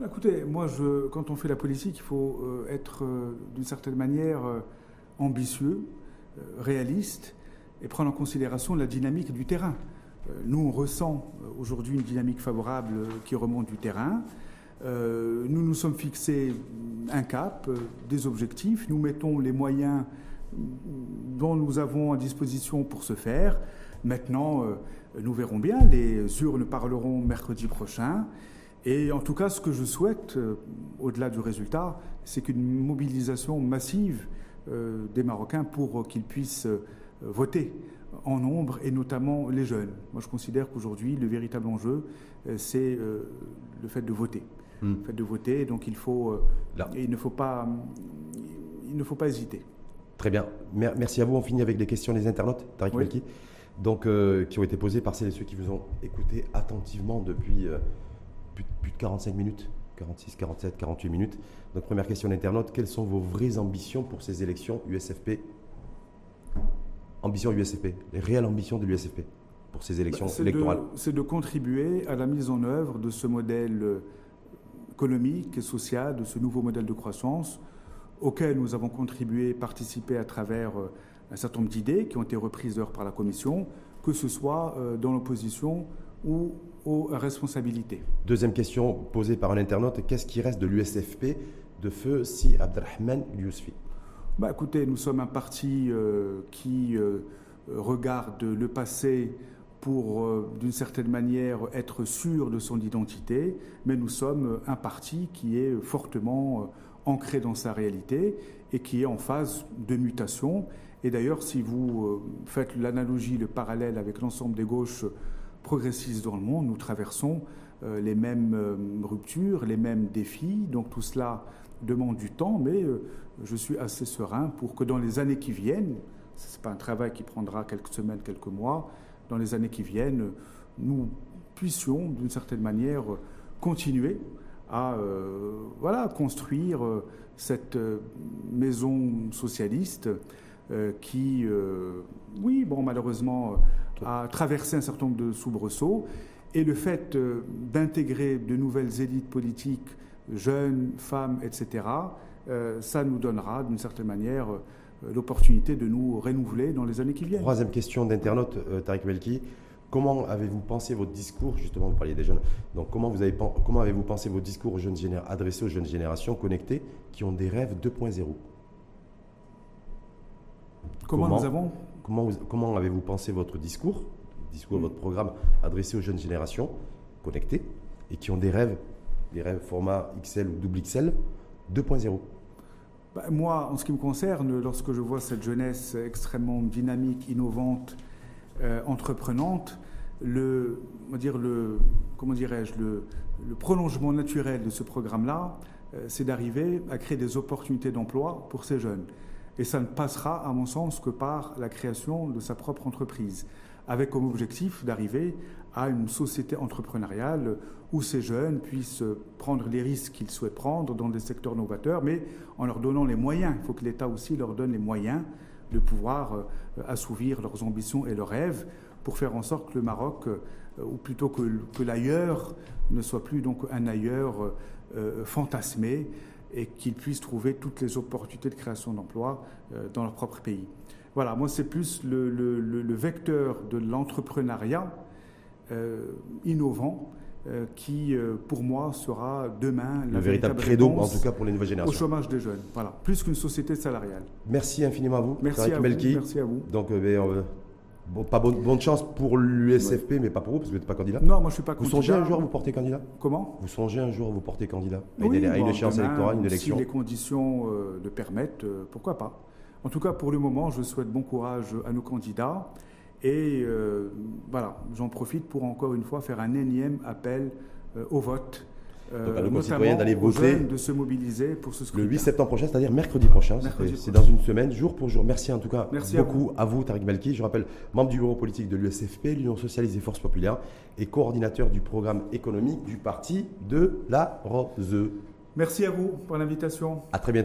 Speaker 2: Bah, écoutez, moi, je, quand on fait la politique, il faut euh, être euh, d'une certaine manière euh, ambitieux, réaliste et prendre en considération la dynamique du terrain. nous, on ressent aujourd'hui une dynamique favorable qui remonte du terrain. nous nous sommes fixés un cap, des objectifs. Nous mettons les moyens dont nous avons à disposition pour ce faire. Maintenant, euh, nous verrons bien, les urnes parleront mercredi prochain. Et en tout cas, ce que je souhaite, euh, au-delà du résultat, c'est qu'une mobilisation massive euh, des Marocains pour qu'ils puissent voter en nombre, et notamment les jeunes. Moi, je considère qu'aujourd'hui, le véritable enjeu, c'est le fait de voter. Hmm. Le fait de voter, donc il, faut, il, ne faut pas, il ne faut pas hésiter.
Speaker 1: Très bien. Merci à vous. On finit avec des questions des internautes, Tariq oui. donc, euh, qui ont été posées par celles et ceux qui vous ont écouté attentivement depuis euh, plus, de 45 minutes, 46, 47, 48 minutes. Donc, première question d'internaute quelles sont vos vraies ambitions pour ces élections USFP Ambition USFP, les réelles ambitions de l'USFP pour ces élections bah, électorales
Speaker 2: C'est de contribuer à la mise en œuvre de ce modèle euh, économique et social, de ce nouveau modèle de croissance auquel nous avons contribué, participé à travers euh, un certain nombre d'idées qui ont été reprises d'ailleurs par la Commission, que ce soit euh, dans l'opposition ou aux responsabilités.
Speaker 1: Deuxième question posée par un internaute, qu'est-ce qui reste de l'USFP de feu si Abdelrahman Yousfi?
Speaker 2: Bah, Écoutez, nous sommes un parti euh, qui regarde le passé pour, d'une certaine manière, être sûr de son identité, mais nous sommes un parti qui est fortement ancré dans sa réalité et qui est en phase de mutation. Et d'ailleurs, si vous euh, faites l'analogie, le parallèle avec l'ensemble des gauches progressistes dans le monde, nous traversons euh, les mêmes euh, ruptures, les mêmes défis. Donc tout cela demande du temps, mais je suis assez serein pour que dans les années qui viennent, ce n'est pas un travail qui prendra quelques semaines, quelques mois, dans les années qui viennent, nous puissions d'une certaine manière continuer à euh, voilà, construire euh, cette euh, maison socialiste qui, oui, bon, malheureusement, a traversé un certain nombre de soubresauts. Et le fait d'intégrer de nouvelles élites politiques, jeunes, femmes, etc., ça nous donnera, d'une certaine manière, l'opportunité de nous renouveler dans les années qui viennent.
Speaker 1: Troisième question d'internaute, Tariq Melki. Comment avez-vous pensé votre discours, justement, vous parliez des jeunes, donc comment, vous avez, comment avez-vous pensé vos discours aux jeunes adressés aux jeunes générations connectées qui ont des rêves 2.0
Speaker 2: Comment, nous avons
Speaker 1: Comment, comment avez-vous pensé votre discours, discours, votre programme adressé aux jeunes générations connectées et qui ont des rêves, des rêves format XL ou double XL 2.0
Speaker 2: bah, moi, en ce qui me concerne, lorsque je vois cette jeunesse extrêmement dynamique, innovante, euh, entreprenante, le, dire le, comment dirais-je, le, prolongement naturel de ce programme-là, euh, c'est d'arriver à créer des opportunités d'emploi pour ces jeunes. Et ça ne passera, à mon sens, que par la création de sa propre entreprise, avec comme objectif d'arriver à une société entrepreneuriale où ces jeunes puissent prendre les risques qu'ils souhaitent prendre dans des secteurs novateurs, mais en leur donnant les moyens. Il faut que l'État aussi leur donne les moyens de pouvoir euh, assouvir leurs ambitions et leurs rêves pour faire en sorte que le Maroc, euh, ou plutôt que, l'ailleurs, ne soit plus donc un ailleurs euh, fantasmé et qu'ils puissent trouver toutes les opportunités de création d'emplois dans leur propre pays. Voilà, moi c'est plus le vecteur de l'entrepreneuriat innovant euh, qui, euh, pour moi, sera demain
Speaker 1: le véritable credo, en tout cas pour les nouvelles générations.
Speaker 2: Au chômage des jeunes, voilà, plus qu'une société salariale.
Speaker 1: Merci infiniment à vous.
Speaker 2: Merci à vous. Merci à vous.
Speaker 1: Donc, euh, ben, bon, pas bonne, bonne, chance pour l'USFP, mais pas pour vous, parce que vous n'êtes pas candidat.
Speaker 2: Non, moi je suis pas
Speaker 1: candidat. Vous songez un jour à vous porter candidat?
Speaker 2: Comment?
Speaker 1: Vous songez un jour à vous porter candidat?
Speaker 2: À une,
Speaker 1: à une échéance électorale, une élection
Speaker 2: Si les conditions le permettent, pourquoi pas? En tout cas, pour le moment, je souhaite bon courage à nos candidats. Et euh, voilà, j'en profite pour encore une fois faire un énième appel euh, au vote.
Speaker 1: Euh, Donc à nos d'aller voter.
Speaker 2: de se mobiliser pour ce scrutin.
Speaker 1: Le 8 septembre prochain, c'est-à-dire mercredi prochain. C'est dans une semaine, jour pour jour. Merci en tout cas beaucoup à vous. Tariq Malki. Je rappelle, membre du bureau politique de l'USFP, l'Union Socialiste des Forces Populaires, et coordinateur du programme économique du parti de la Rose.
Speaker 2: Merci à vous pour l'invitation.
Speaker 1: À très bientôt.